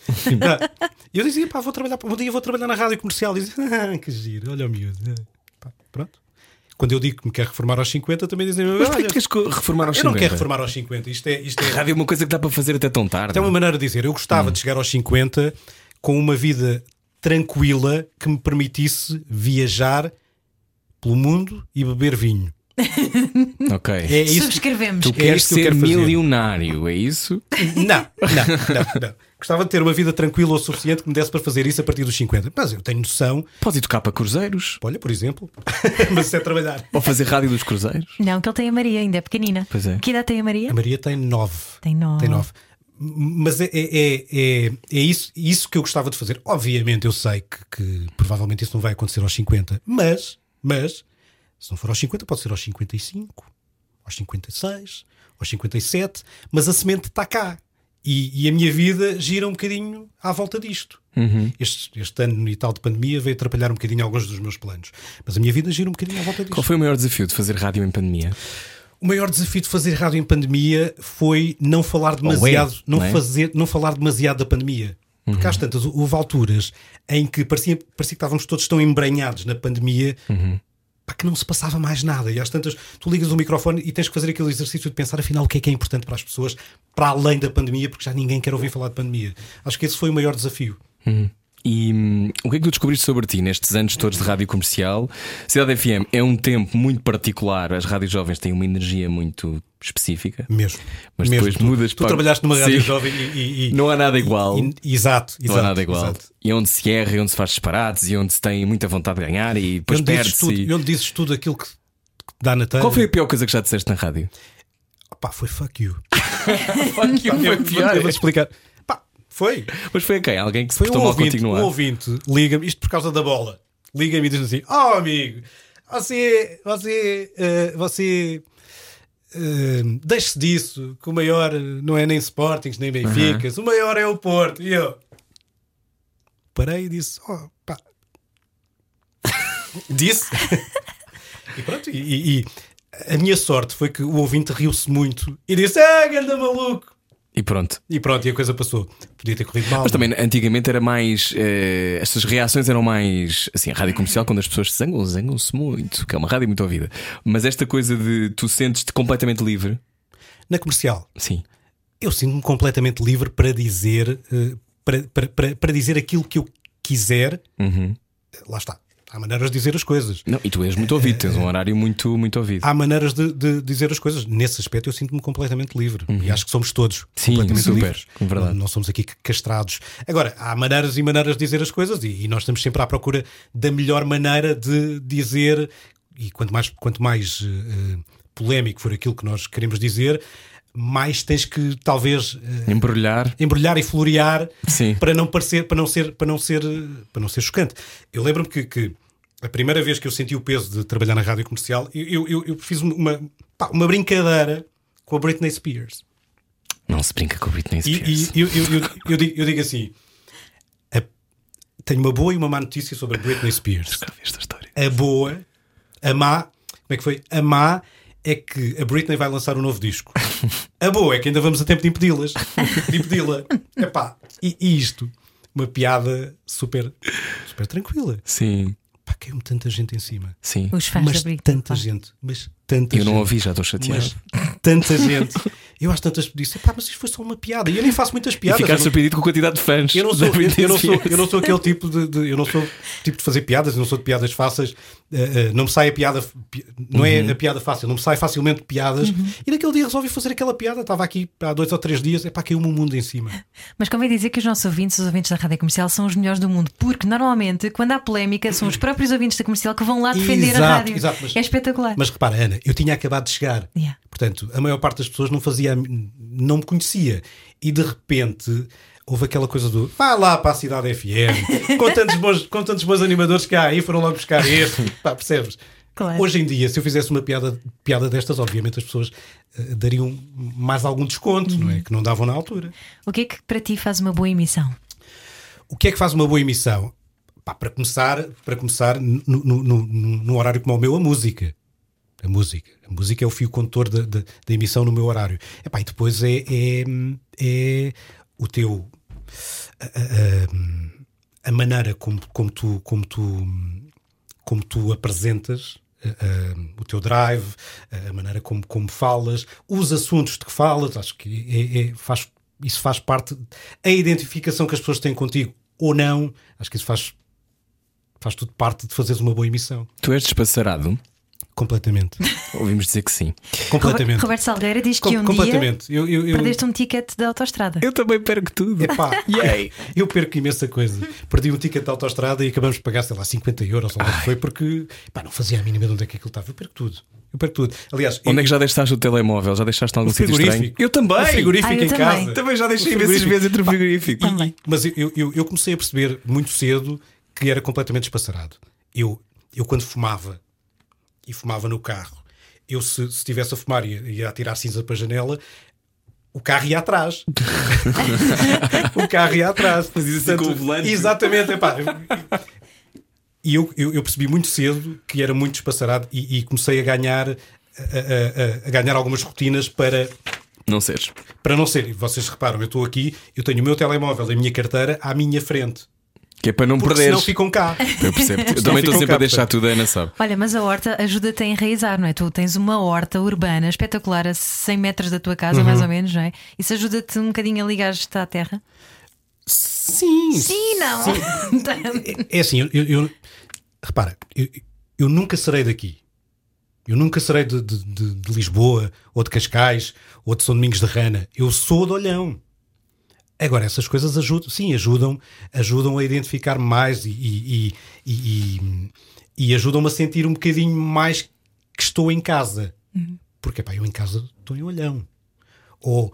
[SPEAKER 3] Eu dizia pá, vou trabalhar, um dia vou trabalhar na rádio comercial e dizia que giro, olha o miúdo. Pá, pronto. Quando eu digo que me quero reformar aos 50, também dizem
[SPEAKER 1] Mas porquê queres reformar aos
[SPEAKER 3] eu não
[SPEAKER 1] 50?
[SPEAKER 3] quero reformar aos 50. Isto é, isto é,
[SPEAKER 1] Rádio é uma coisa que dá para fazer até tão tarde.
[SPEAKER 3] É uma maneira de dizer. Eu gostava de chegar aos 50 com uma vida tranquila que me permitisse viajar pelo mundo e beber vinho.
[SPEAKER 1] Ok.
[SPEAKER 3] É isso.
[SPEAKER 2] Subscrevemos.
[SPEAKER 1] Tu
[SPEAKER 3] é
[SPEAKER 1] queres
[SPEAKER 3] isto que
[SPEAKER 1] ser milionário, é isso?
[SPEAKER 3] Não, não, não, não. Gostava de ter uma vida tranquila o suficiente que me desse para fazer isso a partir dos 50. Mas eu tenho noção,
[SPEAKER 1] Podes ir tocar para cruzeiros
[SPEAKER 3] olha, por exemplo, mas isso é trabalhar.
[SPEAKER 1] ou fazer rádio dos cruzeiros.
[SPEAKER 2] Não, que ele tem a Maria, ainda é pequenina.
[SPEAKER 1] Pois é.
[SPEAKER 2] Que idade tem a Maria?
[SPEAKER 3] A Maria tem nove.
[SPEAKER 2] Tem nove.
[SPEAKER 3] Tem nove. Mas é, é, é, é, é isso, isso que eu gostava de fazer. Obviamente, eu sei que, que provavelmente isso não vai acontecer aos 50, mas, mas, se não for aos 50, pode ser aos 55, aos 56, aos 57, mas a semente está cá. E, e a minha vida gira um bocadinho à volta disto. Este, este ano e tal de pandemia veio atrapalhar um bocadinho alguns dos meus planos. Mas a minha vida gira um bocadinho à volta disto.
[SPEAKER 1] Qual foi o maior desafio de fazer rádio em pandemia?
[SPEAKER 3] O maior desafio de fazer rádio em pandemia foi não falar demasiado,
[SPEAKER 1] é,
[SPEAKER 3] não,
[SPEAKER 1] não é?
[SPEAKER 3] fazer, não falar demasiado da pandemia. Porque às tantas, houve alturas em que parecia, parecia que estávamos todos tão embranhados na pandemia pá, que não se passava mais nada. E às tantas, tu ligas o microfone e tens que fazer aquele exercício de pensar afinal o que é que é importante para as pessoas para além da pandemia, porque já ninguém quer ouvir falar de pandemia. Acho que esse foi o maior desafio.
[SPEAKER 1] E hum, o que é que tu descobriste sobre ti nestes anos todos de rádio comercial? Cidade FM é um tempo muito particular, as rádios jovens têm uma energia muito específica.
[SPEAKER 3] Mesmo.
[SPEAKER 1] Mas
[SPEAKER 3] Mesmo.
[SPEAKER 1] depois
[SPEAKER 3] tu,
[SPEAKER 1] mudas
[SPEAKER 3] Tu
[SPEAKER 1] para-
[SPEAKER 3] trabalhaste numa rádio
[SPEAKER 1] Sim.
[SPEAKER 3] jovem e, e-
[SPEAKER 1] Não há nada igual.
[SPEAKER 3] e- e- exato, exato.
[SPEAKER 1] não há nada igual.
[SPEAKER 3] exato.
[SPEAKER 1] E é onde se erra, e onde se faz disparates, e onde se tem muita vontade de ganhar, e depois perde-se. e-
[SPEAKER 3] e onde dizes tudo aquilo que, dá na telha.
[SPEAKER 1] Qual foi a pior coisa que já disseste na rádio?
[SPEAKER 3] Pá, foi fuck you.
[SPEAKER 1] Fuck you, foi pior.
[SPEAKER 3] eu vou explicar. Foi.
[SPEAKER 1] Mas foi a quem? Alguém que se
[SPEAKER 3] Foi um
[SPEAKER 1] portou mal
[SPEAKER 3] ouvinte,
[SPEAKER 1] contigo no
[SPEAKER 3] um ouvinte liga-me, isto por causa da bola. Liga-me e diz assim: Oh, amigo, você, você, eh, você. eh, Deixe-se disso, que o maior não é nem Sportings nem Benfica, o maior é o Porto. E eu parei e disse: Oh, pá. disse. e pronto, e, e- e a minha sorte foi que o ouvinte riu-se muito e disse: Ah, ganda maluco.
[SPEAKER 1] E pronto.
[SPEAKER 3] E pronto, e a coisa passou. Podia ter corrido mal.
[SPEAKER 1] Mas também antigamente era mais. eh, estas reações eram mais. Assim, a rádio comercial, quando as pessoas se zangam, zangam-se muito, que é uma rádio muito ouvida. Mas esta coisa de tu sentes-te completamente livre.
[SPEAKER 3] Na comercial,
[SPEAKER 1] Sim.
[SPEAKER 3] eu sinto-me completamente livre para dizer, eh, para, para, para, para dizer aquilo que eu quiser.
[SPEAKER 1] Uhum.
[SPEAKER 3] Lá está. Há maneiras de dizer as coisas.
[SPEAKER 1] Não, e tu és muito ouvido, tens um horário muito, muito ouvido.
[SPEAKER 3] Há maneiras de, de dizer as coisas. Nesse aspecto, eu sinto-me completamente livre. E acho que somos todos
[SPEAKER 1] Uhum. Sim,
[SPEAKER 3] completamente
[SPEAKER 1] super,
[SPEAKER 3] livres.
[SPEAKER 1] verdade.
[SPEAKER 3] Não, não somos aqui castrados. Agora, há maneiras e maneiras de dizer as coisas e, e nós estamos sempre à procura da melhor maneira de dizer. E quanto mais, quanto mais eh, eh, polémico for aquilo que nós queremos dizer, mais tens que talvez eh,
[SPEAKER 1] Embrulhar.
[SPEAKER 3] embrulhar e florear
[SPEAKER 1] Sim.
[SPEAKER 3] para não parecer, para não ser, para não ser, para não ser chocante. Eu lembro-me que, que a primeira vez que eu senti o peso de trabalhar na rádio comercial, eu, eu, eu- fiz uma, pá, uma brincadeira com a Britney Spears.
[SPEAKER 1] Não se brinca com a Britney
[SPEAKER 3] E,
[SPEAKER 1] Spears.
[SPEAKER 3] e eu, eu, eu, digo, eu digo assim: a- tenho uma boa e uma má notícia sobre a Britney Spears. A boa, a má, como é que foi? A má é que a Britney vai lançar um novo disco. A boa é que ainda vamos a tempo de impedi-las. De impedi-la. Epá, e, e isto? Uma piada super, super tranquila.
[SPEAKER 1] Sim,
[SPEAKER 3] Pá, caiu-me tanta gente em cima.
[SPEAKER 1] sim.
[SPEAKER 2] Os fãs
[SPEAKER 3] Mas
[SPEAKER 2] da Britney.
[SPEAKER 3] tanta
[SPEAKER 2] pá.
[SPEAKER 3] gente. Mas tanta
[SPEAKER 1] Eu não
[SPEAKER 3] gente.
[SPEAKER 1] ouvi, já estou chateado.
[SPEAKER 3] Mas tanta gente. Eu às tantas disse, pá, mas isto foi só uma piada. E eu nem faço muitas
[SPEAKER 1] E
[SPEAKER 3] piadas.
[SPEAKER 1] ficar
[SPEAKER 3] eu não-
[SPEAKER 1] surpreendido com a quantidade de fãs.
[SPEAKER 3] eu não, sou, eu, não sou, eu não sou aquele tipo de, de- Eu não sou tipo de fazer piadas, eu não sou de piadas fáceis. eh, eh, não me sai a piada. pi- Não
[SPEAKER 1] Uhum.
[SPEAKER 3] é a piada fácil, não me sai facilmente piadas. E naquele dia resolvi fazer aquela piada. Estava aqui há dois ou três dias, é pá, caiu-me o mundo em cima.
[SPEAKER 2] Mas convém dizer que os nossos ouvintes, os ouvintes da rádio comercial, são os melhores do mundo, porque normalmente, quando há polémica, são os próprios ouvintes da comercial que vão lá defender
[SPEAKER 3] Exato,
[SPEAKER 2] a rádio.
[SPEAKER 3] exato, mas-
[SPEAKER 2] é espetacular.
[SPEAKER 3] Mas repara, Ana, eu tinha acabado de chegar.
[SPEAKER 2] Yeah.
[SPEAKER 3] Portanto, a maior parte das pessoas não fazia, não me conhecia. E de repente houve aquela coisa do vá lá para a cidade FM, com tantos bons, com tantos bons animadores que há aí, foram logo buscar este. Pá, percebes?
[SPEAKER 2] Claro.
[SPEAKER 3] Hoje em dia, se eu fizesse uma piada, piada destas, obviamente as pessoas eh, dariam mais algum desconto, não é? Que não davam na altura.
[SPEAKER 2] O que é que para ti faz uma boa emissão?
[SPEAKER 3] O que é que faz uma boa emissão? Pá, para começar, para começar no, no, no, no horário como é o meu, a música. A música. A música é o fio condutor da, emissão no meu horário. Epá, e depois é, é, é o teu. A, a- a maneira como, como, tu, como, tu, como tu apresentas o teu drive, a maneira como, como falas, os assuntos de que falas. Acho que é- é- faz, isso faz parte. A identificação que as pessoas têm contigo ou não. Acho que isso faz, faz tudo parte de fazeres uma boa emissão.
[SPEAKER 1] Tu és despassarado?
[SPEAKER 3] Completamente.
[SPEAKER 1] Ouvimos dizer que sim.
[SPEAKER 3] Completamente.
[SPEAKER 2] Roberto Salgueira diz que
[SPEAKER 3] Com-
[SPEAKER 2] um dia
[SPEAKER 3] completamente. Eu, eu, eu,
[SPEAKER 2] perdeste um ticket da autostrada.
[SPEAKER 1] Eu também perco tudo.
[SPEAKER 3] Epá, eu perco imensa coisa. Perdi um ticket de autostrada e acabamos de pagar, sei lá, 50 euros ou foi, porque pá, não fazia a mínima de onde é que aquilo estava. Eu perco tudo. Eu perco tudo. Aliás,
[SPEAKER 1] Onde
[SPEAKER 3] eu,
[SPEAKER 1] é que já deixaste o telemóvel? Já deixaste em algum
[SPEAKER 3] o
[SPEAKER 1] sítio estranho?
[SPEAKER 3] frigorífico.
[SPEAKER 1] Eu também!
[SPEAKER 3] O frigorífico
[SPEAKER 2] Ah, eu
[SPEAKER 3] em
[SPEAKER 2] também.
[SPEAKER 3] casa.
[SPEAKER 1] Também já deixei imensas vezes entre o frigorífico.
[SPEAKER 2] Também.
[SPEAKER 3] Mas eu, eu, eu- comecei a perceber muito cedo que era completamente despassarado. Eu, eu quando fumava e fumava no carro, eu se, se estivesse a fumar e ia, ia atirar cinza para a janela, o carro ia atrás. o carro ia atrás.
[SPEAKER 1] Fazias assim com o volante.
[SPEAKER 3] Exatamente. epá. E eu, eu, eu percebi muito cedo que era muito despassarado e, e comecei a ganhar, a, a- a- a ganhar algumas rotinas para
[SPEAKER 1] Não seres.
[SPEAKER 3] para não ser, vocês reparam, eu estou aqui, eu tenho o meu telemóvel e a minha carteira à minha frente.
[SPEAKER 1] Que é para não
[SPEAKER 3] Porque
[SPEAKER 1] perderes.
[SPEAKER 3] senão ficam cá.
[SPEAKER 1] Eu percebo. Eu também estou sempre
[SPEAKER 3] cá,
[SPEAKER 1] a deixar
[SPEAKER 3] portanto.
[SPEAKER 1] tudo, Ana sabe.
[SPEAKER 2] Olha, mas a horta ajuda-te a enraizar, não é? Tu tens uma horta urbana espetacular a 100 metros da tua casa,
[SPEAKER 3] Uhum.
[SPEAKER 2] mais ou menos, não é? Isso ajuda-te um bocadinho a ligar-te à terra?
[SPEAKER 3] Sim.
[SPEAKER 2] Sim, não.
[SPEAKER 3] É assim, eu, eu- eu- repara, eu, eu nunca serei daqui. Eu nunca serei de, de- de- de Lisboa, ou de Cascais, ou de São Domingos de Rana. Eu sou de Olhão. Agora, essas coisas ajudam, sim, ajudam, ajudam a identificar mais e, e, e, e- e ajudam-me a sentir um bocadinho mais que estou em casa. Porque, pá, eu em casa estou em Olhão. Ou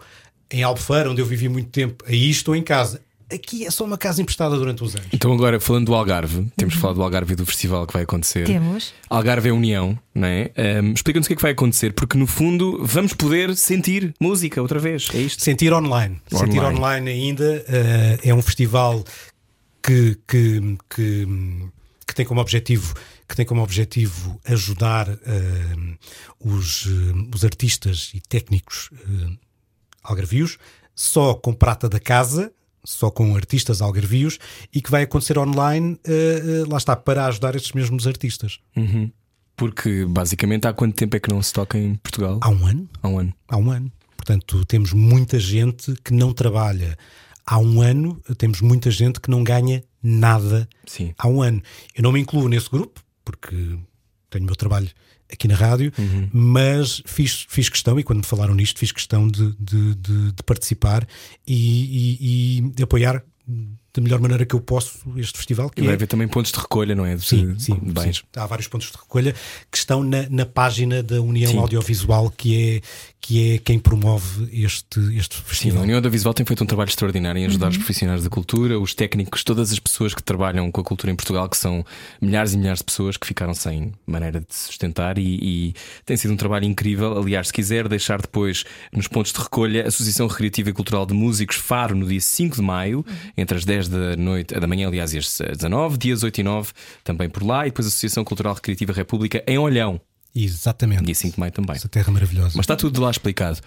[SPEAKER 3] em Albufeira, onde eu vivi muito tempo, aí estou em casa. Aqui é só uma casa emprestada durante uns anos.
[SPEAKER 1] Então, agora, falando do Algarve, temos falado do Algarve e do festival que vai acontecer.
[SPEAKER 2] Temos.
[SPEAKER 1] Algarve é União, não é? Ahm, Explica-nos o que é que vai acontecer, porque no fundo vamos poder sentir música outra vez. É isto?
[SPEAKER 3] Sentir online. Sentir
[SPEAKER 1] Online.
[SPEAKER 3] online ainda eh, é um festival que, que, que, que tem como objetivo que tem como objetivo ajudar eh, os, eh, os artistas e técnicos eh, algarvios só com prata da casa só com artistas algarvios e que vai acontecer online eh, eh, lá está, para ajudar estes mesmos artistas
[SPEAKER 1] Porque basicamente há quanto tempo é que não se toca em Portugal?
[SPEAKER 3] há um ano
[SPEAKER 1] Há um ano.
[SPEAKER 3] há um ano. Portanto, temos muita gente que não trabalha há um ano, temos muita gente que não ganha nada
[SPEAKER 1] Sim.
[SPEAKER 3] há um ano. Eu não me incluo nesse grupo, porque tenho o meu trabalho aqui na rádio, mas fiz, fiz questão, e quando me falaram nisto, fiz questão de, de, de- de participar e, e- e de apoiar da melhor maneira que eu posso este festival. Que
[SPEAKER 1] E vai
[SPEAKER 3] é,
[SPEAKER 1] haver também pontos de recolha, não é? De,
[SPEAKER 3] Sim, sim,
[SPEAKER 1] de bens.
[SPEAKER 3] sim. Há vários pontos de recolha que estão na, na página da União
[SPEAKER 1] Sim.
[SPEAKER 3] Audiovisual, que é, que é quem promove este, este
[SPEAKER 1] Sim, a
[SPEAKER 3] festival.
[SPEAKER 1] União da Visual tem feito um trabalho extraordinário em ajudar os profissionais da cultura, os técnicos, todas as pessoas que trabalham com a cultura em Portugal, que são milhares e milhares de pessoas que ficaram sem maneira de se sustentar e, e tem sido um trabalho incrível. Aliás, se quiser deixar depois nos pontos de recolha, a Associação Recreativa e Cultural de Músicos Faro, no dia 5 de maio, entre as 10 da noite, da manhã, aliás, e as 19, dias 8 e 9, também por lá, e depois a Associação Cultural Recreativa República em Olhão,
[SPEAKER 3] Exatamente.
[SPEAKER 1] dia 5 de maio também.
[SPEAKER 3] Essa terra maravilhosa.
[SPEAKER 1] Mas está tudo lá explicado.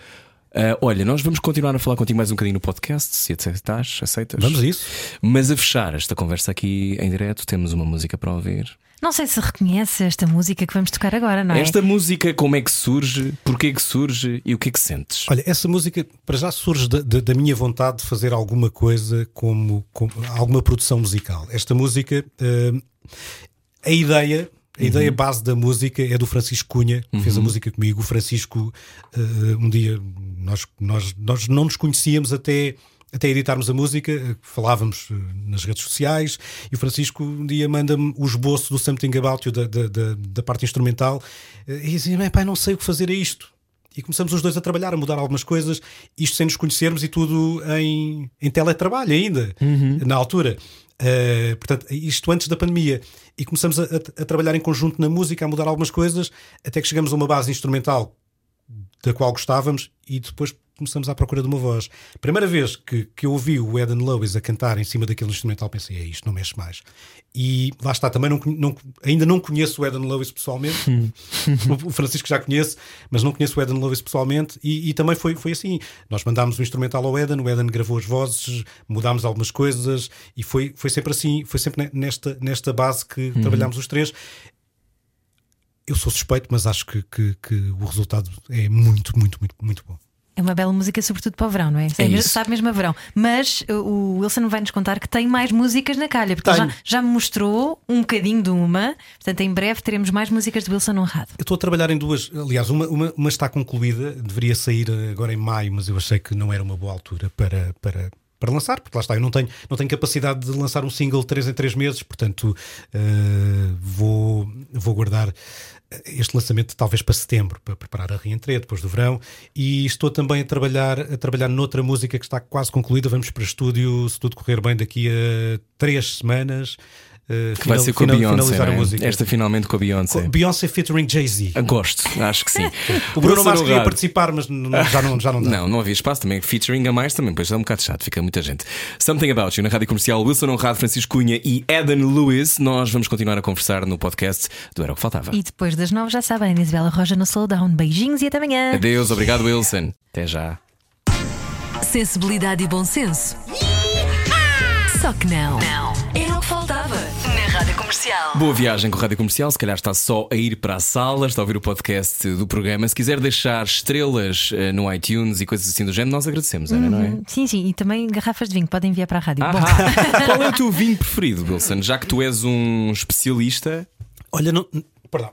[SPEAKER 1] Ah, olha, nós vamos continuar a falar contigo mais um bocadinho no podcast, se aceitas, aceitas.
[SPEAKER 3] Vamos a isso?
[SPEAKER 1] Mas a fechar esta conversa aqui em direto, temos uma música para ouvir.
[SPEAKER 2] Não sei se reconhece esta música que vamos tocar agora, não é?
[SPEAKER 1] Esta música, como é que surge, porquê que surge e o que é que sentes?
[SPEAKER 3] Olha, essa música para já surge da, da- da minha vontade de fazer alguma coisa como, como- alguma produção musical. Esta música, eh, a ideia. A ideia base da música é do Francisco Cunha, que fez a música comigo. O Francisco, eh, um dia, nós, nós, nós não nos conhecíamos até, até editarmos a música, eh, falávamos eh, nas redes sociais, e o Francisco um dia manda-me o esboço do Something About You, da, da, da, parte instrumental, e dizia: pai, não sei o que fazer a isto. E começamos os dois a trabalhar, a mudar algumas coisas, isto sem nos conhecermos e tudo em, em teletrabalho ainda, na altura. Uh, portanto, isto antes da pandemia. E começamos a, a- a trabalhar em conjunto na música, a mudar algumas coisas, até que chegamos a uma base instrumental da qual gostávamos e depois começamos à procura de uma voz. Primeira vez que, que eu ouvi o Eden Lewis a cantar em cima daquele instrumental, pensei, é isto, não mexe mais. E lá está, também não, não- ainda não conheço o Eden Lewis pessoalmente, o Francisco já conhece, mas não conheço o Eden Lewis pessoalmente, e, e também foi, foi assim. Nós mandámos o instrumental ao Eden, o Eden gravou as vozes, mudámos algumas coisas, e foi, foi sempre assim, foi sempre ne- nesta, nesta base que trabalhámos os três. Eu sou suspeito, mas acho que, que, que o resultado é muito, muito, muito, muito bom.
[SPEAKER 2] É uma bela música, sobretudo para o verão, não é?
[SPEAKER 1] É
[SPEAKER 2] mesmo- sabe mesmo a verão. Mas uh, o Wilson vai nos contar que tem mais músicas na calha, porque já, já me mostrou um bocadinho de uma. Portanto, em breve teremos mais músicas de Wilson Honrado.
[SPEAKER 3] Eu estou a trabalhar em duas. Aliás, uma, uma, uma está concluída, deveria sair agora em maio, mas eu achei que não era uma boa altura para. para para lançar, porque lá está, eu não tenho, não tenho capacidade de lançar um single 3 em 3 meses, portanto eh, vou, vou guardar este lançamento talvez para setembro, para preparar a reentrée depois do verão. E estou também a trabalhar, a trabalhar noutra música que está quase concluída. Vamos para estúdio, se tudo correr bem, daqui a três semanas. Eh,
[SPEAKER 1] Que vai
[SPEAKER 3] final-
[SPEAKER 1] ser com a
[SPEAKER 3] final-
[SPEAKER 1] Beyoncé. não é?
[SPEAKER 3] a música.
[SPEAKER 1] Esta finalmente com a Beyoncé.
[SPEAKER 3] Beyoncé featuring Jay-Z.
[SPEAKER 1] Ah, Gosto, acho que sim.
[SPEAKER 3] O Bruno Mars queria participar, mas n- n- já não, já não dá.
[SPEAKER 1] Não, não havia espaço também. Featuring a mais também, pois é um bocado chato, fica muita gente. Something About You na rádio comercial Wilson Honrado, Francisco Cunha e Eden Lewis. Nós vamos continuar a conversar no podcast do Era o que Faltava.
[SPEAKER 2] E depois das nove, já sabem, Isabela Roja no Slowdown. Beijinhos e até amanhã.
[SPEAKER 1] Adeus, obrigado, Wilson. Até já.
[SPEAKER 5] Sensibilidade e bom senso. Só que não. Não. Era o que faltava Rádio Comercial.
[SPEAKER 1] Boa viagem com a Rádio Comercial. Se calhar está só a ir para a sala, está a ouvir o podcast do programa. Se quiser deixar estrelas eh, no iTunes e coisas assim do género, nós agradecemos, Ana, não é?
[SPEAKER 2] Sim, sim, e também garrafas de vinho podem enviar para a rádio. Bom,
[SPEAKER 1] Ah, qual é o teu vinho preferido, Wilson? Já que tu és um especialista,
[SPEAKER 3] Olha, não, perdão,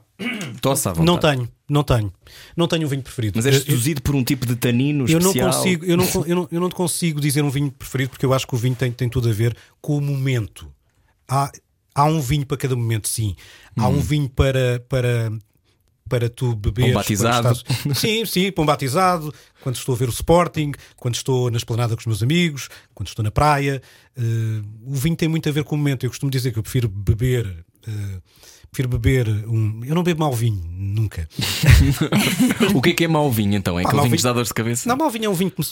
[SPEAKER 1] tossa à vontade.
[SPEAKER 3] não tenho, não tenho. Não tenho um vinho preferido.
[SPEAKER 1] Mas és
[SPEAKER 3] Eu-
[SPEAKER 1] seduzido por um tipo de tanino
[SPEAKER 3] eu não
[SPEAKER 1] especial.
[SPEAKER 3] consigo, eu não, con- eu, não, eu não te consigo dizer um vinho preferido porque eu acho que o vinho tem, tem tudo a ver com o momento. Há, há um vinho para cada momento, sim. Há um vinho para, para, para tu beberes.
[SPEAKER 1] Para um batizado.
[SPEAKER 3] estás- Sim, sim, para um batizado, quando estou a ver o Sporting, quando estou na esplanada com os meus amigos, quando estou na praia. Eh, o vinho tem muito a ver com o momento. Eu costumo dizer que eu prefiro beber. eh, prefiro beber um. Eu não bebo mau vinho, nunca.
[SPEAKER 1] O que é que é mau vinho então? É
[SPEAKER 3] Pá,
[SPEAKER 1] aquele vinho que dá dores de cabeça?
[SPEAKER 3] Não, mau vinho é um vinho que,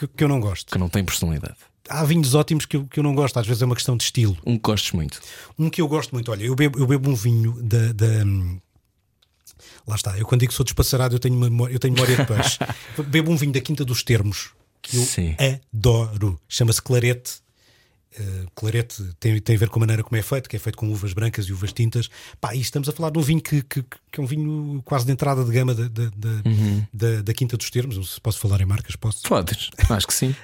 [SPEAKER 3] que- que eu não gosto.
[SPEAKER 1] Que não tem personalidade.
[SPEAKER 3] Há vinhos ótimos que eu, que eu não gosto, às vezes é uma questão de estilo.
[SPEAKER 1] Um que gostes muito.
[SPEAKER 3] Um que eu gosto muito, olha, eu bebo, eu bebo um vinho da. da, hum, lá está, eu quando digo que sou despassarado, eu tenho, memória, eu tenho memória de peixe. bebo um vinho da Quinta dos Termos que eu
[SPEAKER 1] Sim.
[SPEAKER 3] adoro. Chama-se Clarete. Uh, clarete tem, tem a ver com a maneira como é feito, que é feito com uvas brancas e uvas tintas. Pá, e estamos a falar de um vinho que, que, que é um vinho quase de entrada de gama da, da,
[SPEAKER 1] Uhum.
[SPEAKER 3] da- da Quinta dos Termos. Não sei se posso falar em marcas, posso.
[SPEAKER 1] Podes, acho que sim.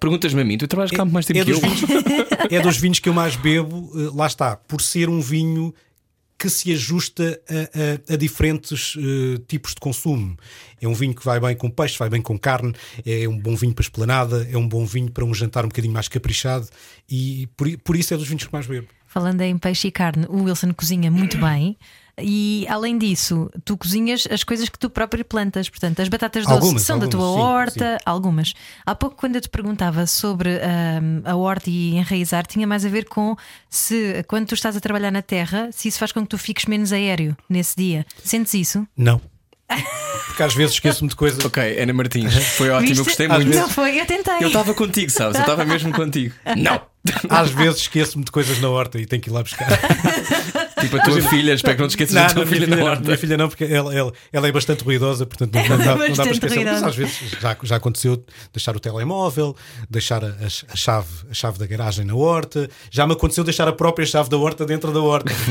[SPEAKER 1] Perguntas-me a mim, tu trabalhas cá há mais tempo
[SPEAKER 3] é
[SPEAKER 1] que eu.
[SPEAKER 3] dos, vinhos, é dos vinhos que eu mais bebo, eh, lá está, por ser um vinho que se ajusta a, a- a diferentes eh, tipos de consumo. É um vinho que vai bem com peixe, vai bem com carne, é um bom vinho para esplanada, é um bom vinho para um jantar um bocadinho mais caprichado e por, por isso é dos vinhos que mais bebo.
[SPEAKER 2] Falando em peixe e carne, o Wilson cozinha muito bem. E além disso, tu cozinhas as coisas que tu próprio plantas. Portanto, as batatas doces
[SPEAKER 3] Algumas,
[SPEAKER 2] são da tua
[SPEAKER 3] algumas, sim,
[SPEAKER 2] horta, algumas. Há pouco, quando eu te perguntava sobre ahm, a horta e enraizar, tinha mais a ver com se quando tu estás a trabalhar na terra, se isso faz com que tu fiques menos aéreo nesse dia. Sentes isso?
[SPEAKER 3] Não. Porque às vezes esqueço-me de coisas.
[SPEAKER 1] Ok, Ana Martins, foi ótimo, eu
[SPEAKER 2] Viste?
[SPEAKER 1] gostei
[SPEAKER 3] Às
[SPEAKER 1] muito.
[SPEAKER 2] Não foi, eu tentei.
[SPEAKER 1] Eu estava contigo, sabes? Eu estava mesmo contigo. Não!
[SPEAKER 3] Às vezes esqueço-me de coisas na horta e tenho que ir lá buscar.
[SPEAKER 1] Tipo a tua filha, espero que não te esqueças da tua
[SPEAKER 3] minha
[SPEAKER 1] filha
[SPEAKER 3] filha,
[SPEAKER 1] na
[SPEAKER 3] não,
[SPEAKER 1] horta.
[SPEAKER 3] minha filha não, porque ela, ela, ela é bastante ruidosa, portanto não, não dá, não dá para esquecer. Mas às vezes já, já aconteceu deixar o telemóvel, deixar a, a- a chave, a chave da garagem na horta, já me aconteceu deixar a própria chave da horta dentro da horta.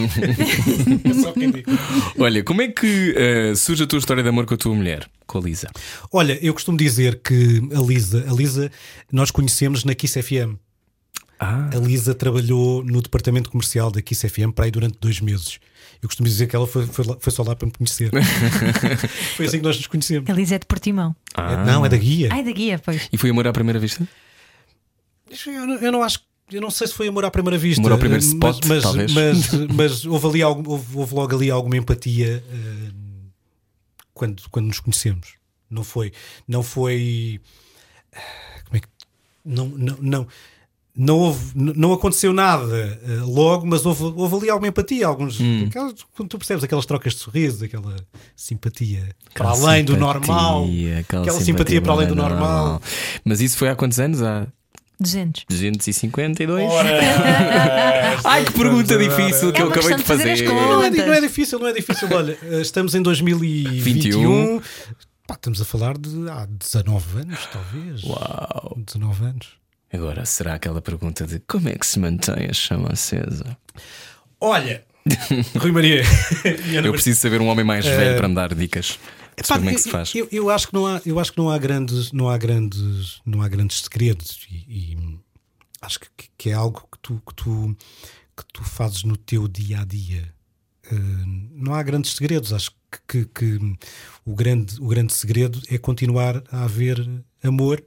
[SPEAKER 3] É só quem digo.
[SPEAKER 1] Olha, como é que eh, surge a tua história de amor com a tua mulher, com a Lisa?
[SPEAKER 3] Olha, eu costumo dizer que a Lisa, a Lisa nós conhecemos na Kiss FM.
[SPEAKER 1] Ah,
[SPEAKER 3] A Lisa trabalhou no departamento comercial da Kiss FM para aí durante dois meses. Eu costumo dizer que ela foi, foi, lá- foi só lá para me conhecer. foi assim que nós nos conhecemos.
[SPEAKER 2] A Lisa é de Portimão.
[SPEAKER 3] É- Não, é da guia.
[SPEAKER 2] Ai, da guia, pois.
[SPEAKER 1] e foi amor à primeira vista?
[SPEAKER 3] Eu não, eu não acho. Eu não sei se foi amor à primeira vista.
[SPEAKER 1] Amor ao primeiro
[SPEAKER 3] mas-
[SPEAKER 1] spot,
[SPEAKER 3] mas,
[SPEAKER 1] talvez.
[SPEAKER 3] Mas, mas houve, ali algum, houve, houve logo ali alguma empatia eh, quando, quando nos conhecemos. Não foi. Não foi. Como é que. Não, não, não, não, houve, não aconteceu nada eh, logo, mas houve, houve ali alguma empatia. Alguns,
[SPEAKER 1] Hum.
[SPEAKER 3] aquelas- quando tu percebes aquelas trocas de sorriso, aquela simpatia para
[SPEAKER 1] Aquela
[SPEAKER 3] além do
[SPEAKER 1] simpatia,
[SPEAKER 3] normal.
[SPEAKER 1] Aquela,
[SPEAKER 3] Aquela simpatia para além do
[SPEAKER 1] normal.
[SPEAKER 3] normal.
[SPEAKER 1] Mas isso foi há quantos anos? Há
[SPEAKER 2] 200.
[SPEAKER 1] 252? Ai, que pergunta difícil que
[SPEAKER 2] É
[SPEAKER 1] eu
[SPEAKER 2] uma
[SPEAKER 1] acabei de
[SPEAKER 2] fazer
[SPEAKER 1] fazer.
[SPEAKER 3] Não é, não é difícil, não é difícil. Olha, eh, estamos em 2021.
[SPEAKER 1] 21.
[SPEAKER 3] Pá, estamos a falar de há 19 anos, talvez.
[SPEAKER 1] Uau!
[SPEAKER 3] 19 anos.
[SPEAKER 1] Agora, será aquela pergunta de como é que se mantém a chama acesa?
[SPEAKER 3] Olha, Rui Maria.
[SPEAKER 1] Eu preciso saber um homem mais velho para me dar dicas. de
[SPEAKER 3] Pá,
[SPEAKER 1] como é que se faz.
[SPEAKER 3] Eu, eu acho que não há, eu acho que não há grandes, não há grandes, não há grandes segredos e, e acho que, que é algo que tu, que tu que tu fazes no teu dia a dia. Eh, não há grandes segredos. Acho que, que- que o grande, o grande segredo é continuar a haver amor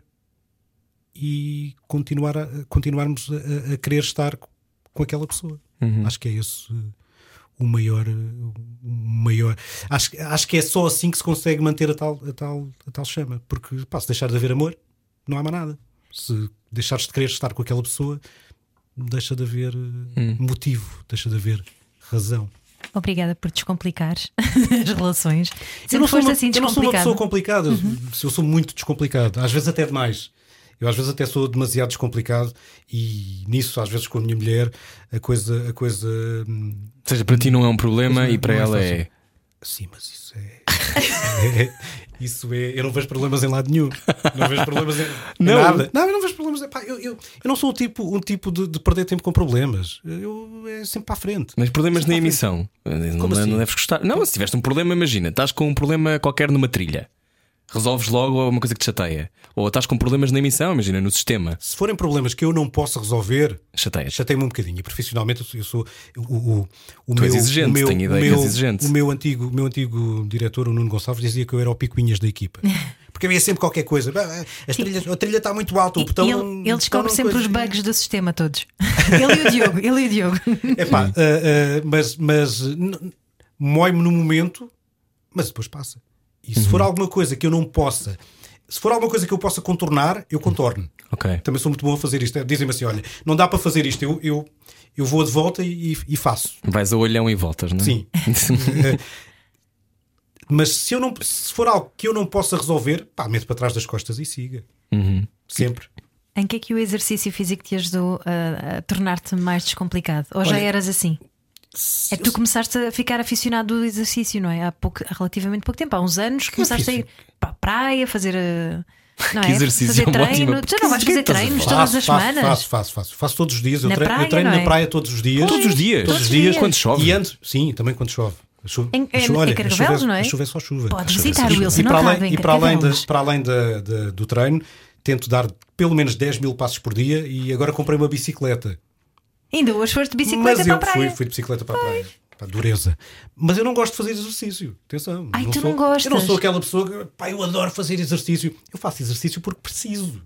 [SPEAKER 3] e continuar a, continuarmos a, a- querer estar com aquela pessoa. Acho que é esse o maior, o maior. Acho, acho que é só assim que se consegue manter a tal, a tal, a tal chama. Porque pá, se deixar de haver amor, não há mais nada. Se deixares de querer estar com aquela pessoa, deixa de haver eh, motivo, deixa de haver razão.
[SPEAKER 2] Obrigada por descomplicar as relações.
[SPEAKER 3] Eu
[SPEAKER 2] Sempre
[SPEAKER 3] não, sou
[SPEAKER 2] foste
[SPEAKER 3] uma,
[SPEAKER 2] assim
[SPEAKER 3] eu não sou uma pessoa complicada. Eu sou muito descomplicado. Às vezes até demais. Eu às vezes até sou demasiado descomplicado e nisso, às vezes com a minha mulher, a coisa. A coisa hum,
[SPEAKER 1] Ou seja, para ti não é um problema e para
[SPEAKER 3] é
[SPEAKER 1] ela é.
[SPEAKER 3] Sim, mas isso é. é- Isso é. Eu não vejo problemas em lado nenhum. Não vejo problemas em,
[SPEAKER 1] Não.
[SPEAKER 3] nada. Não, eu não vejo problemas. Pá, eu, eu, eu não sou o tipo, um tipo de, de perder tempo com problemas. Eu é sempre para a frente.
[SPEAKER 1] Mas problemas
[SPEAKER 3] Sempre
[SPEAKER 1] na emissão. Não,
[SPEAKER 3] assim?
[SPEAKER 1] não deves gostar. Não, se tiveste um problema, imagina, estás com um problema qualquer numa trilha. Resolves logo uma coisa que te chateia. Ou estás com problemas na emissão, imagina, no sistema.
[SPEAKER 3] Se forem problemas que eu não posso resolver,
[SPEAKER 1] Chateia.
[SPEAKER 3] Chatei-me um bocadinho. E profissionalmente eu sou. O, o, o
[SPEAKER 1] Tu
[SPEAKER 3] meu,
[SPEAKER 1] és exigente,
[SPEAKER 3] o meu,
[SPEAKER 1] tenho ideia
[SPEAKER 3] meu,
[SPEAKER 1] és exigente.
[SPEAKER 3] O meu antigo, o meu antigo diretor, o Nuno Gonçalves, dizia que eu era o picuinhas da equipa. Porque havia sempre qualquer coisa. As trilhas, a trilha está muito alta, o
[SPEAKER 2] E
[SPEAKER 3] botão.
[SPEAKER 2] ele, ele descobre sempre
[SPEAKER 3] coisa.
[SPEAKER 2] os bugs do sistema todos. ele e o Diogo, ele e o Diogo.
[SPEAKER 3] Epá, ah, ah, mas mas mói-me no momento, mas depois passa. E se for
[SPEAKER 1] Uhum.
[SPEAKER 3] alguma coisa que eu não possa, se for alguma coisa que eu possa contornar, eu contorno.
[SPEAKER 1] Ok.
[SPEAKER 3] Também sou muito bom a fazer isto. Dizem-me assim: olha, não dá para fazer isto, eu, eu, eu vou de volta e, e faço.
[SPEAKER 1] Vais a olhão e voltas, não é?
[SPEAKER 3] Sim. Eh, Mas se, eu não, se for algo que eu não possa resolver, pá, meto para trás das costas e siga.
[SPEAKER 1] Uhum.
[SPEAKER 3] Sempre.
[SPEAKER 2] Em que é que o exercício físico te ajudou a, a tornar-te mais descomplicado? Ou já
[SPEAKER 3] Olha,
[SPEAKER 2] eras assim? É que tu começaste a ficar aficionado do exercício, não é? Há, pouco, há relativamente pouco tempo, há uns anos, começaste a ir para a praia, fazer. eh, Não
[SPEAKER 1] Que
[SPEAKER 2] é?
[SPEAKER 1] exercício
[SPEAKER 2] fazer
[SPEAKER 1] é
[SPEAKER 2] treino.
[SPEAKER 1] ótima-
[SPEAKER 2] Tu não vais
[SPEAKER 1] Que
[SPEAKER 2] fazer treinos
[SPEAKER 1] falar?
[SPEAKER 2] todas as
[SPEAKER 3] faço,
[SPEAKER 2] semanas.
[SPEAKER 3] Faço, faço, faço. Faço todos os dias. Eu
[SPEAKER 2] Na
[SPEAKER 3] treino, eu
[SPEAKER 2] praia,
[SPEAKER 3] treino
[SPEAKER 2] não
[SPEAKER 3] na
[SPEAKER 2] é?
[SPEAKER 3] praia todos os dias.
[SPEAKER 1] Todos os dias?
[SPEAKER 2] Todos os
[SPEAKER 1] Dias?
[SPEAKER 2] dias.
[SPEAKER 1] Quando chove?
[SPEAKER 3] E antes, sim, também quando chove. A chuva,
[SPEAKER 2] Em-
[SPEAKER 3] a chuva-
[SPEAKER 2] em-
[SPEAKER 3] olha,
[SPEAKER 2] em Carcavelos,
[SPEAKER 3] é-
[SPEAKER 2] não é?
[SPEAKER 3] A chuva é só chuva.
[SPEAKER 2] Pode
[SPEAKER 3] é
[SPEAKER 2] visitar Wilson,
[SPEAKER 3] e
[SPEAKER 2] não
[SPEAKER 3] para além, e para além, da, para além da- da- do treino, tento dar pelo menos 10 mil passos por dia e agora comprei uma bicicleta.
[SPEAKER 2] Ainda hoje foste de bicicleta
[SPEAKER 3] Mas
[SPEAKER 2] para
[SPEAKER 3] eu
[SPEAKER 2] a praia.
[SPEAKER 3] fui, fui de bicicleta para a praia. Pá, dureza. Mas eu não gosto de fazer exercício. Atenção.
[SPEAKER 2] Ai, tu
[SPEAKER 3] sou,
[SPEAKER 2] não gostas?
[SPEAKER 3] Eu não sou aquela pessoa que, pá, eu adoro fazer exercício. Eu faço exercício porque preciso.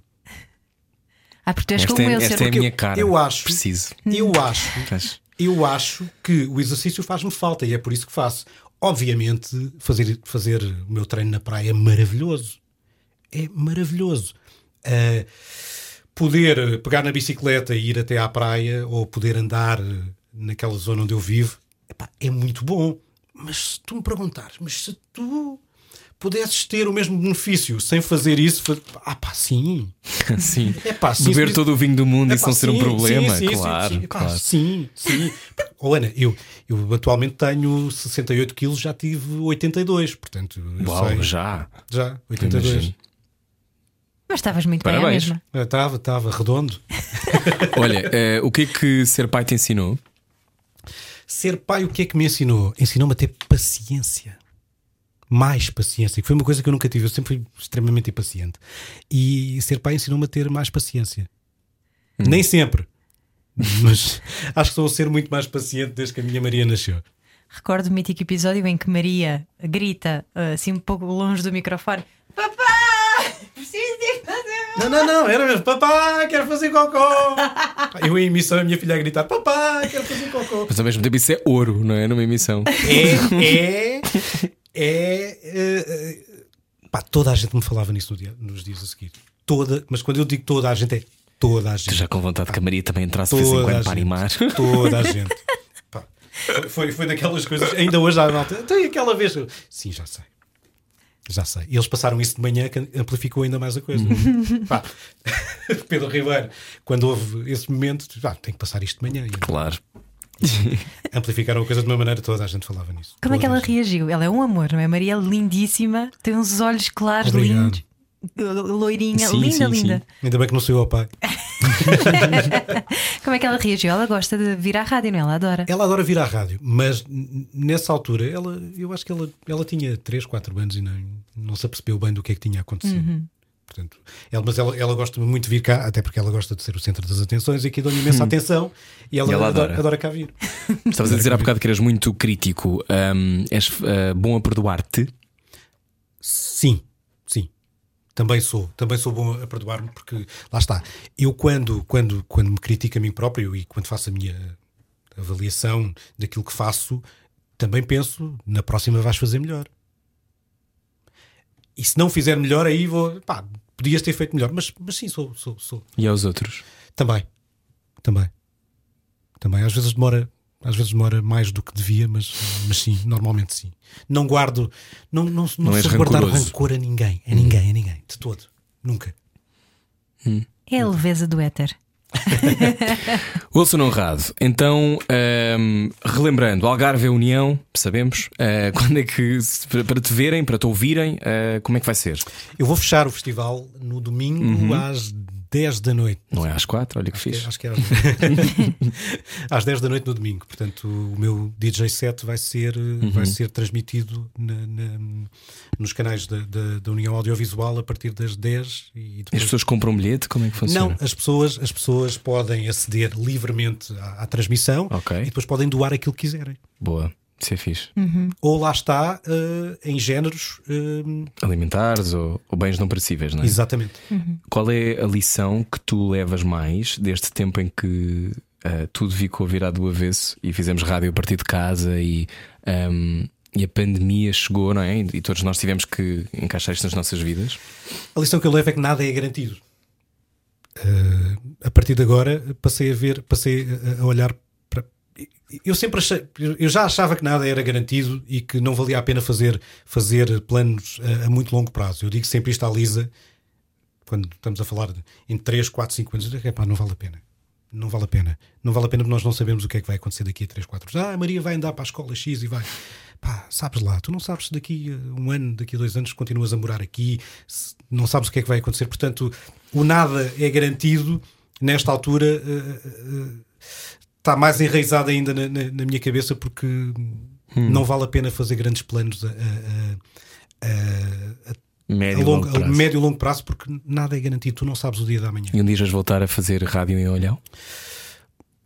[SPEAKER 2] Ah, porque tu és
[SPEAKER 1] Esta
[SPEAKER 2] como
[SPEAKER 1] é,
[SPEAKER 2] eu,
[SPEAKER 1] esta é a minha cara.
[SPEAKER 3] eu acho-
[SPEAKER 1] Preciso.
[SPEAKER 3] Eu acho, eu acho que o exercício faz-me falta e é por isso que faço. Obviamente, fazer, fazer o meu treino na praia é maravilhoso. É maravilhoso. Ah, poder pegar na bicicleta e ir até à praia ou poder andar eh, naquela zona onde eu vivo epá, é muito bom. Mas se tu me perguntares, mas se tu pudesses ter o mesmo benefício sem fazer isso, ah pá, sim.
[SPEAKER 1] Sim.
[SPEAKER 3] É pá, sim,
[SPEAKER 1] Beber
[SPEAKER 3] sim.
[SPEAKER 1] todo o vinho do mundo e isso não ser um
[SPEAKER 3] sim,
[SPEAKER 1] problema.
[SPEAKER 3] sim, sim,
[SPEAKER 1] claro,
[SPEAKER 3] sim, Epá,
[SPEAKER 1] claro.
[SPEAKER 3] sim, sim. Oh, Ana, eu, eu atualmente tenho 68 quilos, já tive 82, portanto,
[SPEAKER 1] Uau,
[SPEAKER 3] sei.
[SPEAKER 1] já.
[SPEAKER 3] Já, 82.
[SPEAKER 1] Imagino.
[SPEAKER 2] Mas estavas muito bem à
[SPEAKER 1] Parabéns.
[SPEAKER 2] mesma.
[SPEAKER 3] Estava, estava redondo.
[SPEAKER 1] Olha, eh, o que é que ser pai te ensinou?
[SPEAKER 3] Ser pai, o que é que me ensinou? Ensinou-me a ter paciência. Mais paciência, que foi uma coisa que eu nunca tive. Eu sempre fui extremamente impaciente. E ser pai ensinou-me a ter mais paciência. Nem sempre. Mas acho que estou a ser muito mais paciente desde que a minha Maria nasceu.
[SPEAKER 2] Recordo o mítico episódio em que Maria grita uh, assim um pouco longe do microfone: Papá! Preciso de fazer.
[SPEAKER 3] Não, não, não, era mesmo. Papá, quero fazer cocô. Eu em emissão, a minha filha a gritar: Papá, quero fazer cocô.
[SPEAKER 1] Mas ao mesmo tempo isso é ouro, não é? Numa emissão.
[SPEAKER 3] É, é, é. eh, pá, toda a gente me falava nisso no dia- nos dias a seguir. Toda, mas quando eu digo toda a gente, é toda a gente.
[SPEAKER 1] Tu já com vontade que a Maria também entrasse de vez em quando para animar.
[SPEAKER 3] Toda a gente. Pá, foi- foi, daquelas coisas. Ainda hoje há malta. Tem aquela vez. Sim, já sei. Já sei. E eles passaram isso de manhã que amplificou ainda mais a coisa. Pá, Pedro Ribeiro, quando houve esse momento, pá, tem que passar isto de manhã.
[SPEAKER 1] Claro.
[SPEAKER 3] amplificaram a coisa de uma maneira, toda a gente falava nisso.
[SPEAKER 2] Como é que
[SPEAKER 3] Toda
[SPEAKER 2] ela reagiu? Ela é um amor, não é? Maria é lindíssima, tem uns olhos claros,
[SPEAKER 3] Obrigado.
[SPEAKER 2] lindos. loirinha,
[SPEAKER 1] Sim,
[SPEAKER 2] linda,
[SPEAKER 1] sim,
[SPEAKER 2] linda.
[SPEAKER 3] Ainda bem que não sou eu o pai.
[SPEAKER 2] Como é que ela reagiu? Ela gosta de vir à rádio, não é? Ela adora.
[SPEAKER 3] Ela adora vir à rádio, mas nessa altura, ela, eu acho que ela, ela tinha 3, 4 anos e não, não se apercebeu bem do que é que tinha acontecido.
[SPEAKER 2] Uhum.
[SPEAKER 3] Portanto, ela, mas ela, ela gosta muito de vir cá, até porque ela gosta de ser o centro das atenções e aqui dou-lhe imensa atenção e ela,
[SPEAKER 1] E ela
[SPEAKER 3] adora,
[SPEAKER 1] adora.
[SPEAKER 3] adora cá vir.
[SPEAKER 1] Estavas a dizer há bocado que eras muito crítico. Ahm, és ah, bom a perdoar-te?
[SPEAKER 3] Sim, sim. Também sou, também sou bom a perdoar-me porque lá está. Eu quando, quando, quando me critico a mim próprio e quando faço a minha avaliação daquilo que faço, também penso, na próxima vais fazer melhor. E se não fizer melhor, aí vou, pá, podias ter feito melhor, mas, mas sim, sou, sou, sou.
[SPEAKER 1] E aos outros?
[SPEAKER 3] Também. Também. Também. Às vezes demora, às vezes demora mais do que devia, mas, mas sim, normalmente sim. Não guardo, não, não, não,
[SPEAKER 1] Não
[SPEAKER 3] sou guardar rancor a ninguém, a ninguém, a ninguém, de todo. Nunca.
[SPEAKER 2] É a leveza do éter.
[SPEAKER 1] Wilson Honrado, então, ahm, relembrando, Algarve é União, sabemos. ah, quando é que, para, te verem, para te ouvirem, ah, como é que vai ser?
[SPEAKER 3] Eu vou fechar o festival no domingo às 10 da noite.
[SPEAKER 1] Não é às quatro? Olha que fixe.
[SPEAKER 3] Acho que é às... às 10 da noite no domingo. Portanto, o meu DJ set vai ser, eh, vai ser transmitido na- na- nos canais da, da- da União Audiovisual a partir das 10 e
[SPEAKER 1] As
[SPEAKER 3] depois
[SPEAKER 1] pessoas compram um bilhete? Como é que funciona?
[SPEAKER 3] Não, as pessoas, as pessoas podem aceder livremente à, à transmissão
[SPEAKER 1] Ok.
[SPEAKER 3] e depois podem doar aquilo que quiserem.
[SPEAKER 1] Boa, isso é fixe.
[SPEAKER 3] Ou lá está, eh, em géneros. eh,
[SPEAKER 1] Alimentares ou, ou bens não perecíveis, não é?
[SPEAKER 3] Exatamente.
[SPEAKER 1] Qual é a lição que tu levas mais deste tempo em que ah, tudo ficou virado do avesso e fizemos rádio a partir de casa e, ahm, e a pandemia chegou, não é? E todos nós tivemos que encaixar isto nas nossas vidas?
[SPEAKER 3] A lição que eu levo é que nada é garantido. A partir de agora passei a ver, passei a, a olhar para. Eu sempre achei, eu já achava que nada era garantido e que não valia a pena fazer, fazer planos a, a muito longo prazo. Eu digo sempre isto à Lisa, quando estamos a falar de- em 3, 4, 5 anos, digo, "Epá, não vale a pena. Não vale a pena. Não vale a pena porque nós não sabemos o que é que vai acontecer daqui a 3, 4 anos. Ah, a Maria vai andar para a escola X e vai. Pá, sabes lá, tu não sabes se daqui a um ano, daqui a dois anos continuas a morar aqui, se- não sabes o que é que vai acontecer. Portanto, o nada é garantido. Nesta altura eh, eh, está mais enraizado ainda na, na- na minha cabeça porque não vale a pena fazer grandes planos a, a- a-
[SPEAKER 1] Médio
[SPEAKER 3] a
[SPEAKER 1] e
[SPEAKER 3] longo-
[SPEAKER 1] longo prazo.
[SPEAKER 3] médio e longo prazo porque nada é garantido. Tu não sabes o dia da manhã.
[SPEAKER 1] E um dia vais voltar a fazer rádio em Olhão?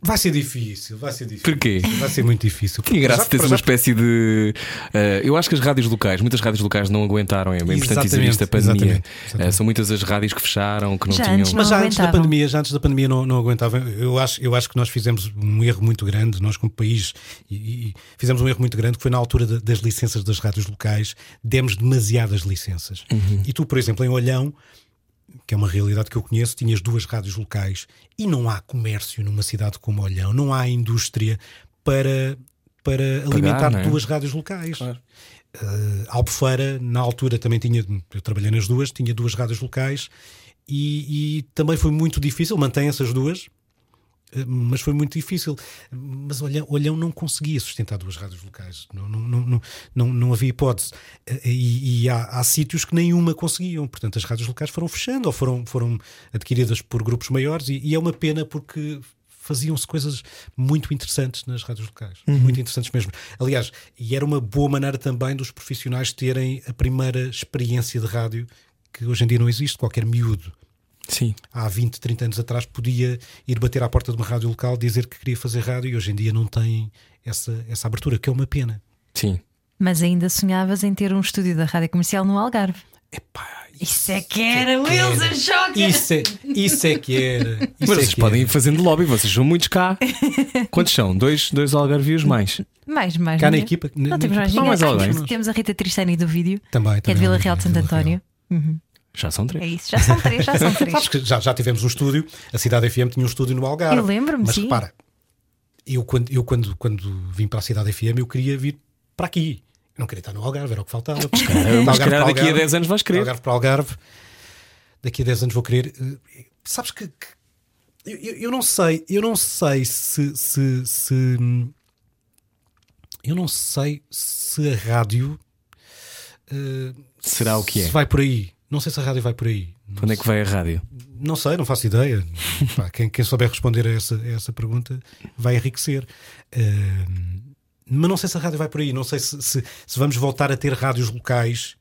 [SPEAKER 3] Vai ser difícil, vai ser difícil.
[SPEAKER 1] Porquê?
[SPEAKER 3] Vai ser muito difícil.
[SPEAKER 1] Tinha graça
[SPEAKER 3] já-
[SPEAKER 1] uma espécie de. eh, eu acho que as rádios locais, muitas rádios locais não aguentaram. É bem importante dizer isto. A pandemia.
[SPEAKER 3] exatamente, exatamente.
[SPEAKER 1] Eh, são muitas as rádios que fecharam, que não
[SPEAKER 2] Já
[SPEAKER 1] tinham.
[SPEAKER 2] antes
[SPEAKER 3] Mas
[SPEAKER 2] Não
[SPEAKER 3] já antes da
[SPEAKER 2] aguentavam.
[SPEAKER 3] pandemia, já antes da pandemia não, não aguentava. Eu acho, eu acho que nós fizemos um erro muito grande, nós como país, e, e fizemos um erro muito grande que foi na altura da- das licenças das rádios locais, demos demasiadas licenças. E tu, por exemplo, em Olhão, que é uma realidade que eu conheço, tinhas duas rádios locais e não há comércio numa cidade como Olhão, não há indústria para, para alimentar
[SPEAKER 1] não é?
[SPEAKER 3] duas rádios locais. Uh, Albufeira, na altura, também tinha, eu trabalhei nas duas, tinha duas rádios locais e, e também foi muito difícil, mantém-se as duas, mas foi muito difícil. Mas Olhão, Olhão não conseguia sustentar duas rádios locais, não, não, não, não, não, havia hipótese. Eh, E, e há, há sítios que nenhuma conseguiam, portanto, as rádios locais foram fechando ou foram, foram adquiridas por grupos maiores, e, e é uma pena porque faziam-se coisas muito interessantes nas rádios locais, muito interessantes mesmo. Aliás, e era uma boa maneira também dos profissionais terem a primeira experiência de rádio que hoje em dia não existe. Qualquer miúdo
[SPEAKER 1] Sim.
[SPEAKER 3] há 20, 30 anos atrás podia ir bater à porta de uma rádio local dizer que queria fazer rádio e hoje em dia não tem essa, essa abertura, que é uma pena.
[SPEAKER 1] Sim.
[SPEAKER 2] Mas ainda sonhavas em ter um estúdio da rádio comercial no Algarve.
[SPEAKER 3] Epá,
[SPEAKER 2] Isso é que era, Wilson Choque!
[SPEAKER 3] Isso é, isso é que era. Isso
[SPEAKER 1] Mas
[SPEAKER 3] é
[SPEAKER 1] vocês
[SPEAKER 3] que
[SPEAKER 1] podem ir
[SPEAKER 3] era.
[SPEAKER 1] fazendo lobby, vocês são muitos cá. Quantos são? Dois, dois algarvios mais.
[SPEAKER 2] Mais, mais.
[SPEAKER 3] Cá na equipa.
[SPEAKER 2] Não temos mais ninguém.
[SPEAKER 1] mais
[SPEAKER 2] Ah,
[SPEAKER 1] alguém.
[SPEAKER 2] temos- a Rita Tristani do vídeo,
[SPEAKER 3] Também,
[SPEAKER 2] que é de Vila Real de Santo. António. Uhum.
[SPEAKER 1] Já são
[SPEAKER 2] É
[SPEAKER 1] três.
[SPEAKER 2] isso, já são três, já são três.
[SPEAKER 3] Sabes que já, já tivemos um estúdio, a Cidade FM tinha um estúdio no Algarve.
[SPEAKER 2] Eu lembro-me,
[SPEAKER 3] Mas
[SPEAKER 2] sim.
[SPEAKER 3] repara, eu, quando, eu quando, quando vim para a Cidade FM, eu queria vir para aqui. Eu não queria estar no Algarve, era o que faltava.
[SPEAKER 1] Mas
[SPEAKER 3] Algarve
[SPEAKER 1] calhar
[SPEAKER 3] para
[SPEAKER 1] daqui a
[SPEAKER 3] Algarve.
[SPEAKER 1] 10 anos vais querer.
[SPEAKER 3] Algarve para Algarve. Daqui a 10 anos vou querer. Sabes que. que- eu, eu- não sei, eu não sei se, se, se. Eu não sei se a rádio. eh,
[SPEAKER 1] Será o que é?
[SPEAKER 3] Se vai por aí. Não sei se a rádio vai por aí. Não,
[SPEAKER 1] Onde é que vai a rádio?
[SPEAKER 3] não sei, não faço ideia. Pá, quem, quem souber responder a essa, a essa pergunta vai enriquecer. Ahm, mas não sei se a rádio vai por aí. Não sei se, se- se vamos voltar a ter rádios locais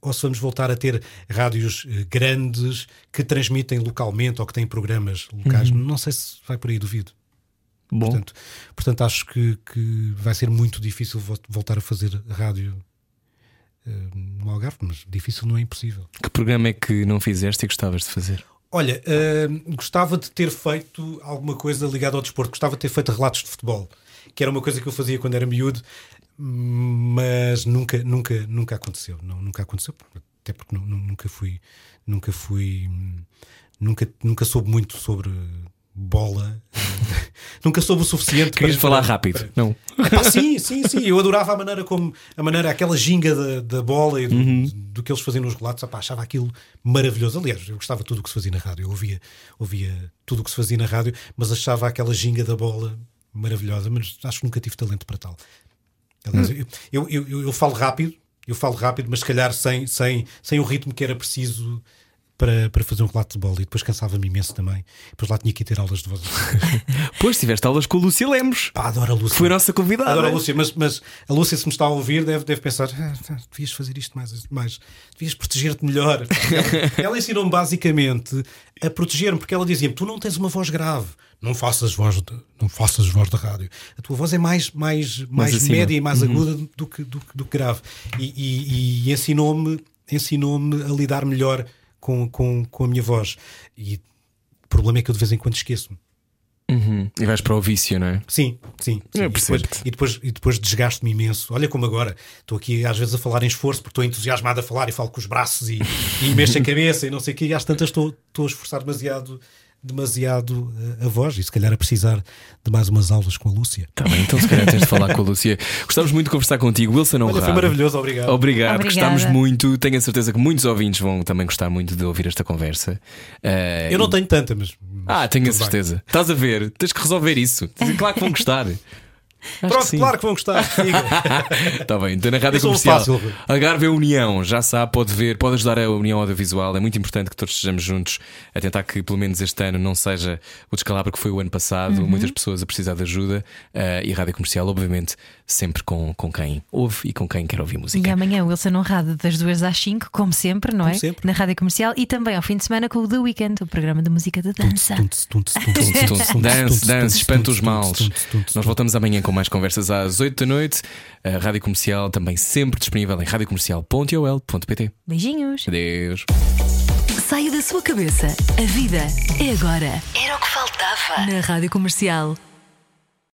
[SPEAKER 3] ou se vamos voltar a ter rádios eh, grandes que transmitem localmente ou que têm programas locais. Não sei se vai por aí, duvido.
[SPEAKER 1] Bom,
[SPEAKER 3] Portanto, portanto acho que, que vai ser muito difícil vo- voltar a fazer rádio no Algarve, mas difícil não é impossível.
[SPEAKER 1] que programa é que não fizeste e gostavas de fazer?
[SPEAKER 3] Olha, eh, gostava de ter feito alguma coisa ligada ao desporto, gostava de ter feito relatos de futebol, que era uma coisa que eu fazia quando era miúdo, mas nunca, nunca, nunca aconteceu. Não, nunca aconteceu, até porque nu- nu- nunca fui, nunca fui, nunca, nunca soube muito sobre bola, nunca soube o suficiente.
[SPEAKER 1] Querias
[SPEAKER 3] para-
[SPEAKER 1] falar
[SPEAKER 3] para-
[SPEAKER 1] rápido?
[SPEAKER 3] para-
[SPEAKER 1] Não.
[SPEAKER 3] Epá, sim, sim, sim. Eu adorava a maneira como a maneira, aquela ginga da, da bola e do,
[SPEAKER 1] Uhum.
[SPEAKER 3] do que eles faziam nos relatos. Epá, achava aquilo maravilhoso. Aliás, eu gostava de tudo o que se fazia na rádio. Eu ouvia, ouvia tudo o que se fazia na rádio, mas achava aquela ginga da bola maravilhosa. Mas acho que nunca tive talento para tal. Aliás,
[SPEAKER 1] Hum.
[SPEAKER 3] eu, eu, eu, eu falo rápido, eu falo rápido, mas se calhar sem, sem, sem o ritmo que era preciso. Para, para fazer um relato de bola e depois cansava-me imenso também. Depois lá tinha que ir ter aulas de voz.
[SPEAKER 1] Pois tiveste aulas com a Lúcia Lemos.
[SPEAKER 3] Pá, adoro a Lúcia.
[SPEAKER 1] Foi a nossa convidada.
[SPEAKER 3] Adoro a Lúcia, mas, mas a Lúcia, se me está a ouvir, deve, deve pensar: "Ah, devias fazer isto mais, mais devias proteger-te melhor. Ela, ela ensinou-me basicamente a proteger-me, porque ela dizia-me: tu não tens uma voz grave, não faças voz de, não faças voz de rádio. A tua voz é mais, mais, mais,
[SPEAKER 1] acima.
[SPEAKER 3] média e mais aguda do que, do, do que grave. E, e- e ensinou-me ensinou-me a lidar melhor com, com, com a minha voz. E o problema é que eu de vez em quando esqueço-me.
[SPEAKER 1] Uhum. E vais para o vício, não é?
[SPEAKER 3] Sim, sim. sim. E depois, e depois, e depois desgasto-me imenso. Olha como agora estou aqui às vezes a falar em esforço porque estou entusiasmado a falar e falo com os braços e, e mexo a cabeça e não sei o quê. E às tantas estou, estou a esforçar demasiado, demasiado eh, a voz e se calhar a precisar de mais umas aulas com a Lúcia.
[SPEAKER 1] Tá bem, então se calhar tens de falar com a Lúcia. Gostávamos muito de conversar contigo, Wilson
[SPEAKER 3] Olha,
[SPEAKER 1] Honrado.
[SPEAKER 3] foi maravilhoso, obrigado.
[SPEAKER 1] Obrigado,
[SPEAKER 2] Obrigada.
[SPEAKER 1] gostámos muito. Tenho a certeza que muitos ouvintes vão também gostar muito de ouvir esta conversa. Eh,
[SPEAKER 3] Eu não tenho tanta, mas.
[SPEAKER 1] Ah, tenho a
[SPEAKER 3] tudo bem.
[SPEAKER 1] certeza. Estás a ver? Tens que resolver isso. Claro que vão gostar. Acho
[SPEAKER 3] Pronto,
[SPEAKER 1] que
[SPEAKER 3] claro que vão gostar.
[SPEAKER 1] Está bem, então na Rádio
[SPEAKER 3] um
[SPEAKER 1] Comercial.
[SPEAKER 3] fácil.
[SPEAKER 1] Algarve é União, já sabe, pode ver, pode ajudar a União Audiovisual. É muito importante que todos estejamos juntos a tentar que pelo menos este ano não seja o descalabro que foi o ano passado.
[SPEAKER 2] Uhum.
[SPEAKER 1] Muitas pessoas a precisar de ajuda eh, e a Rádio Comercial, obviamente, sempre com, com quem ouve e com quem quer ouvir
[SPEAKER 2] E
[SPEAKER 1] música.
[SPEAKER 2] amanhã o Wilson Honrado das duas às 5, como sempre, não é?
[SPEAKER 3] Como sempre.
[SPEAKER 2] Na rádio comercial e também ao fim de semana com o The Weekend, o programa de música de dança.
[SPEAKER 1] Dance, dance, espanta os males. Nós voltamos amanhã com mais conversas às 8 da noite. A Rádio Comercial também sempre disponível em radiocomercial.ol.pt.
[SPEAKER 2] Beijinhos.
[SPEAKER 1] Adeus.
[SPEAKER 5] Saia da sua cabeça. A vida é agora. Era o que faltava. Na Rádio Comercial.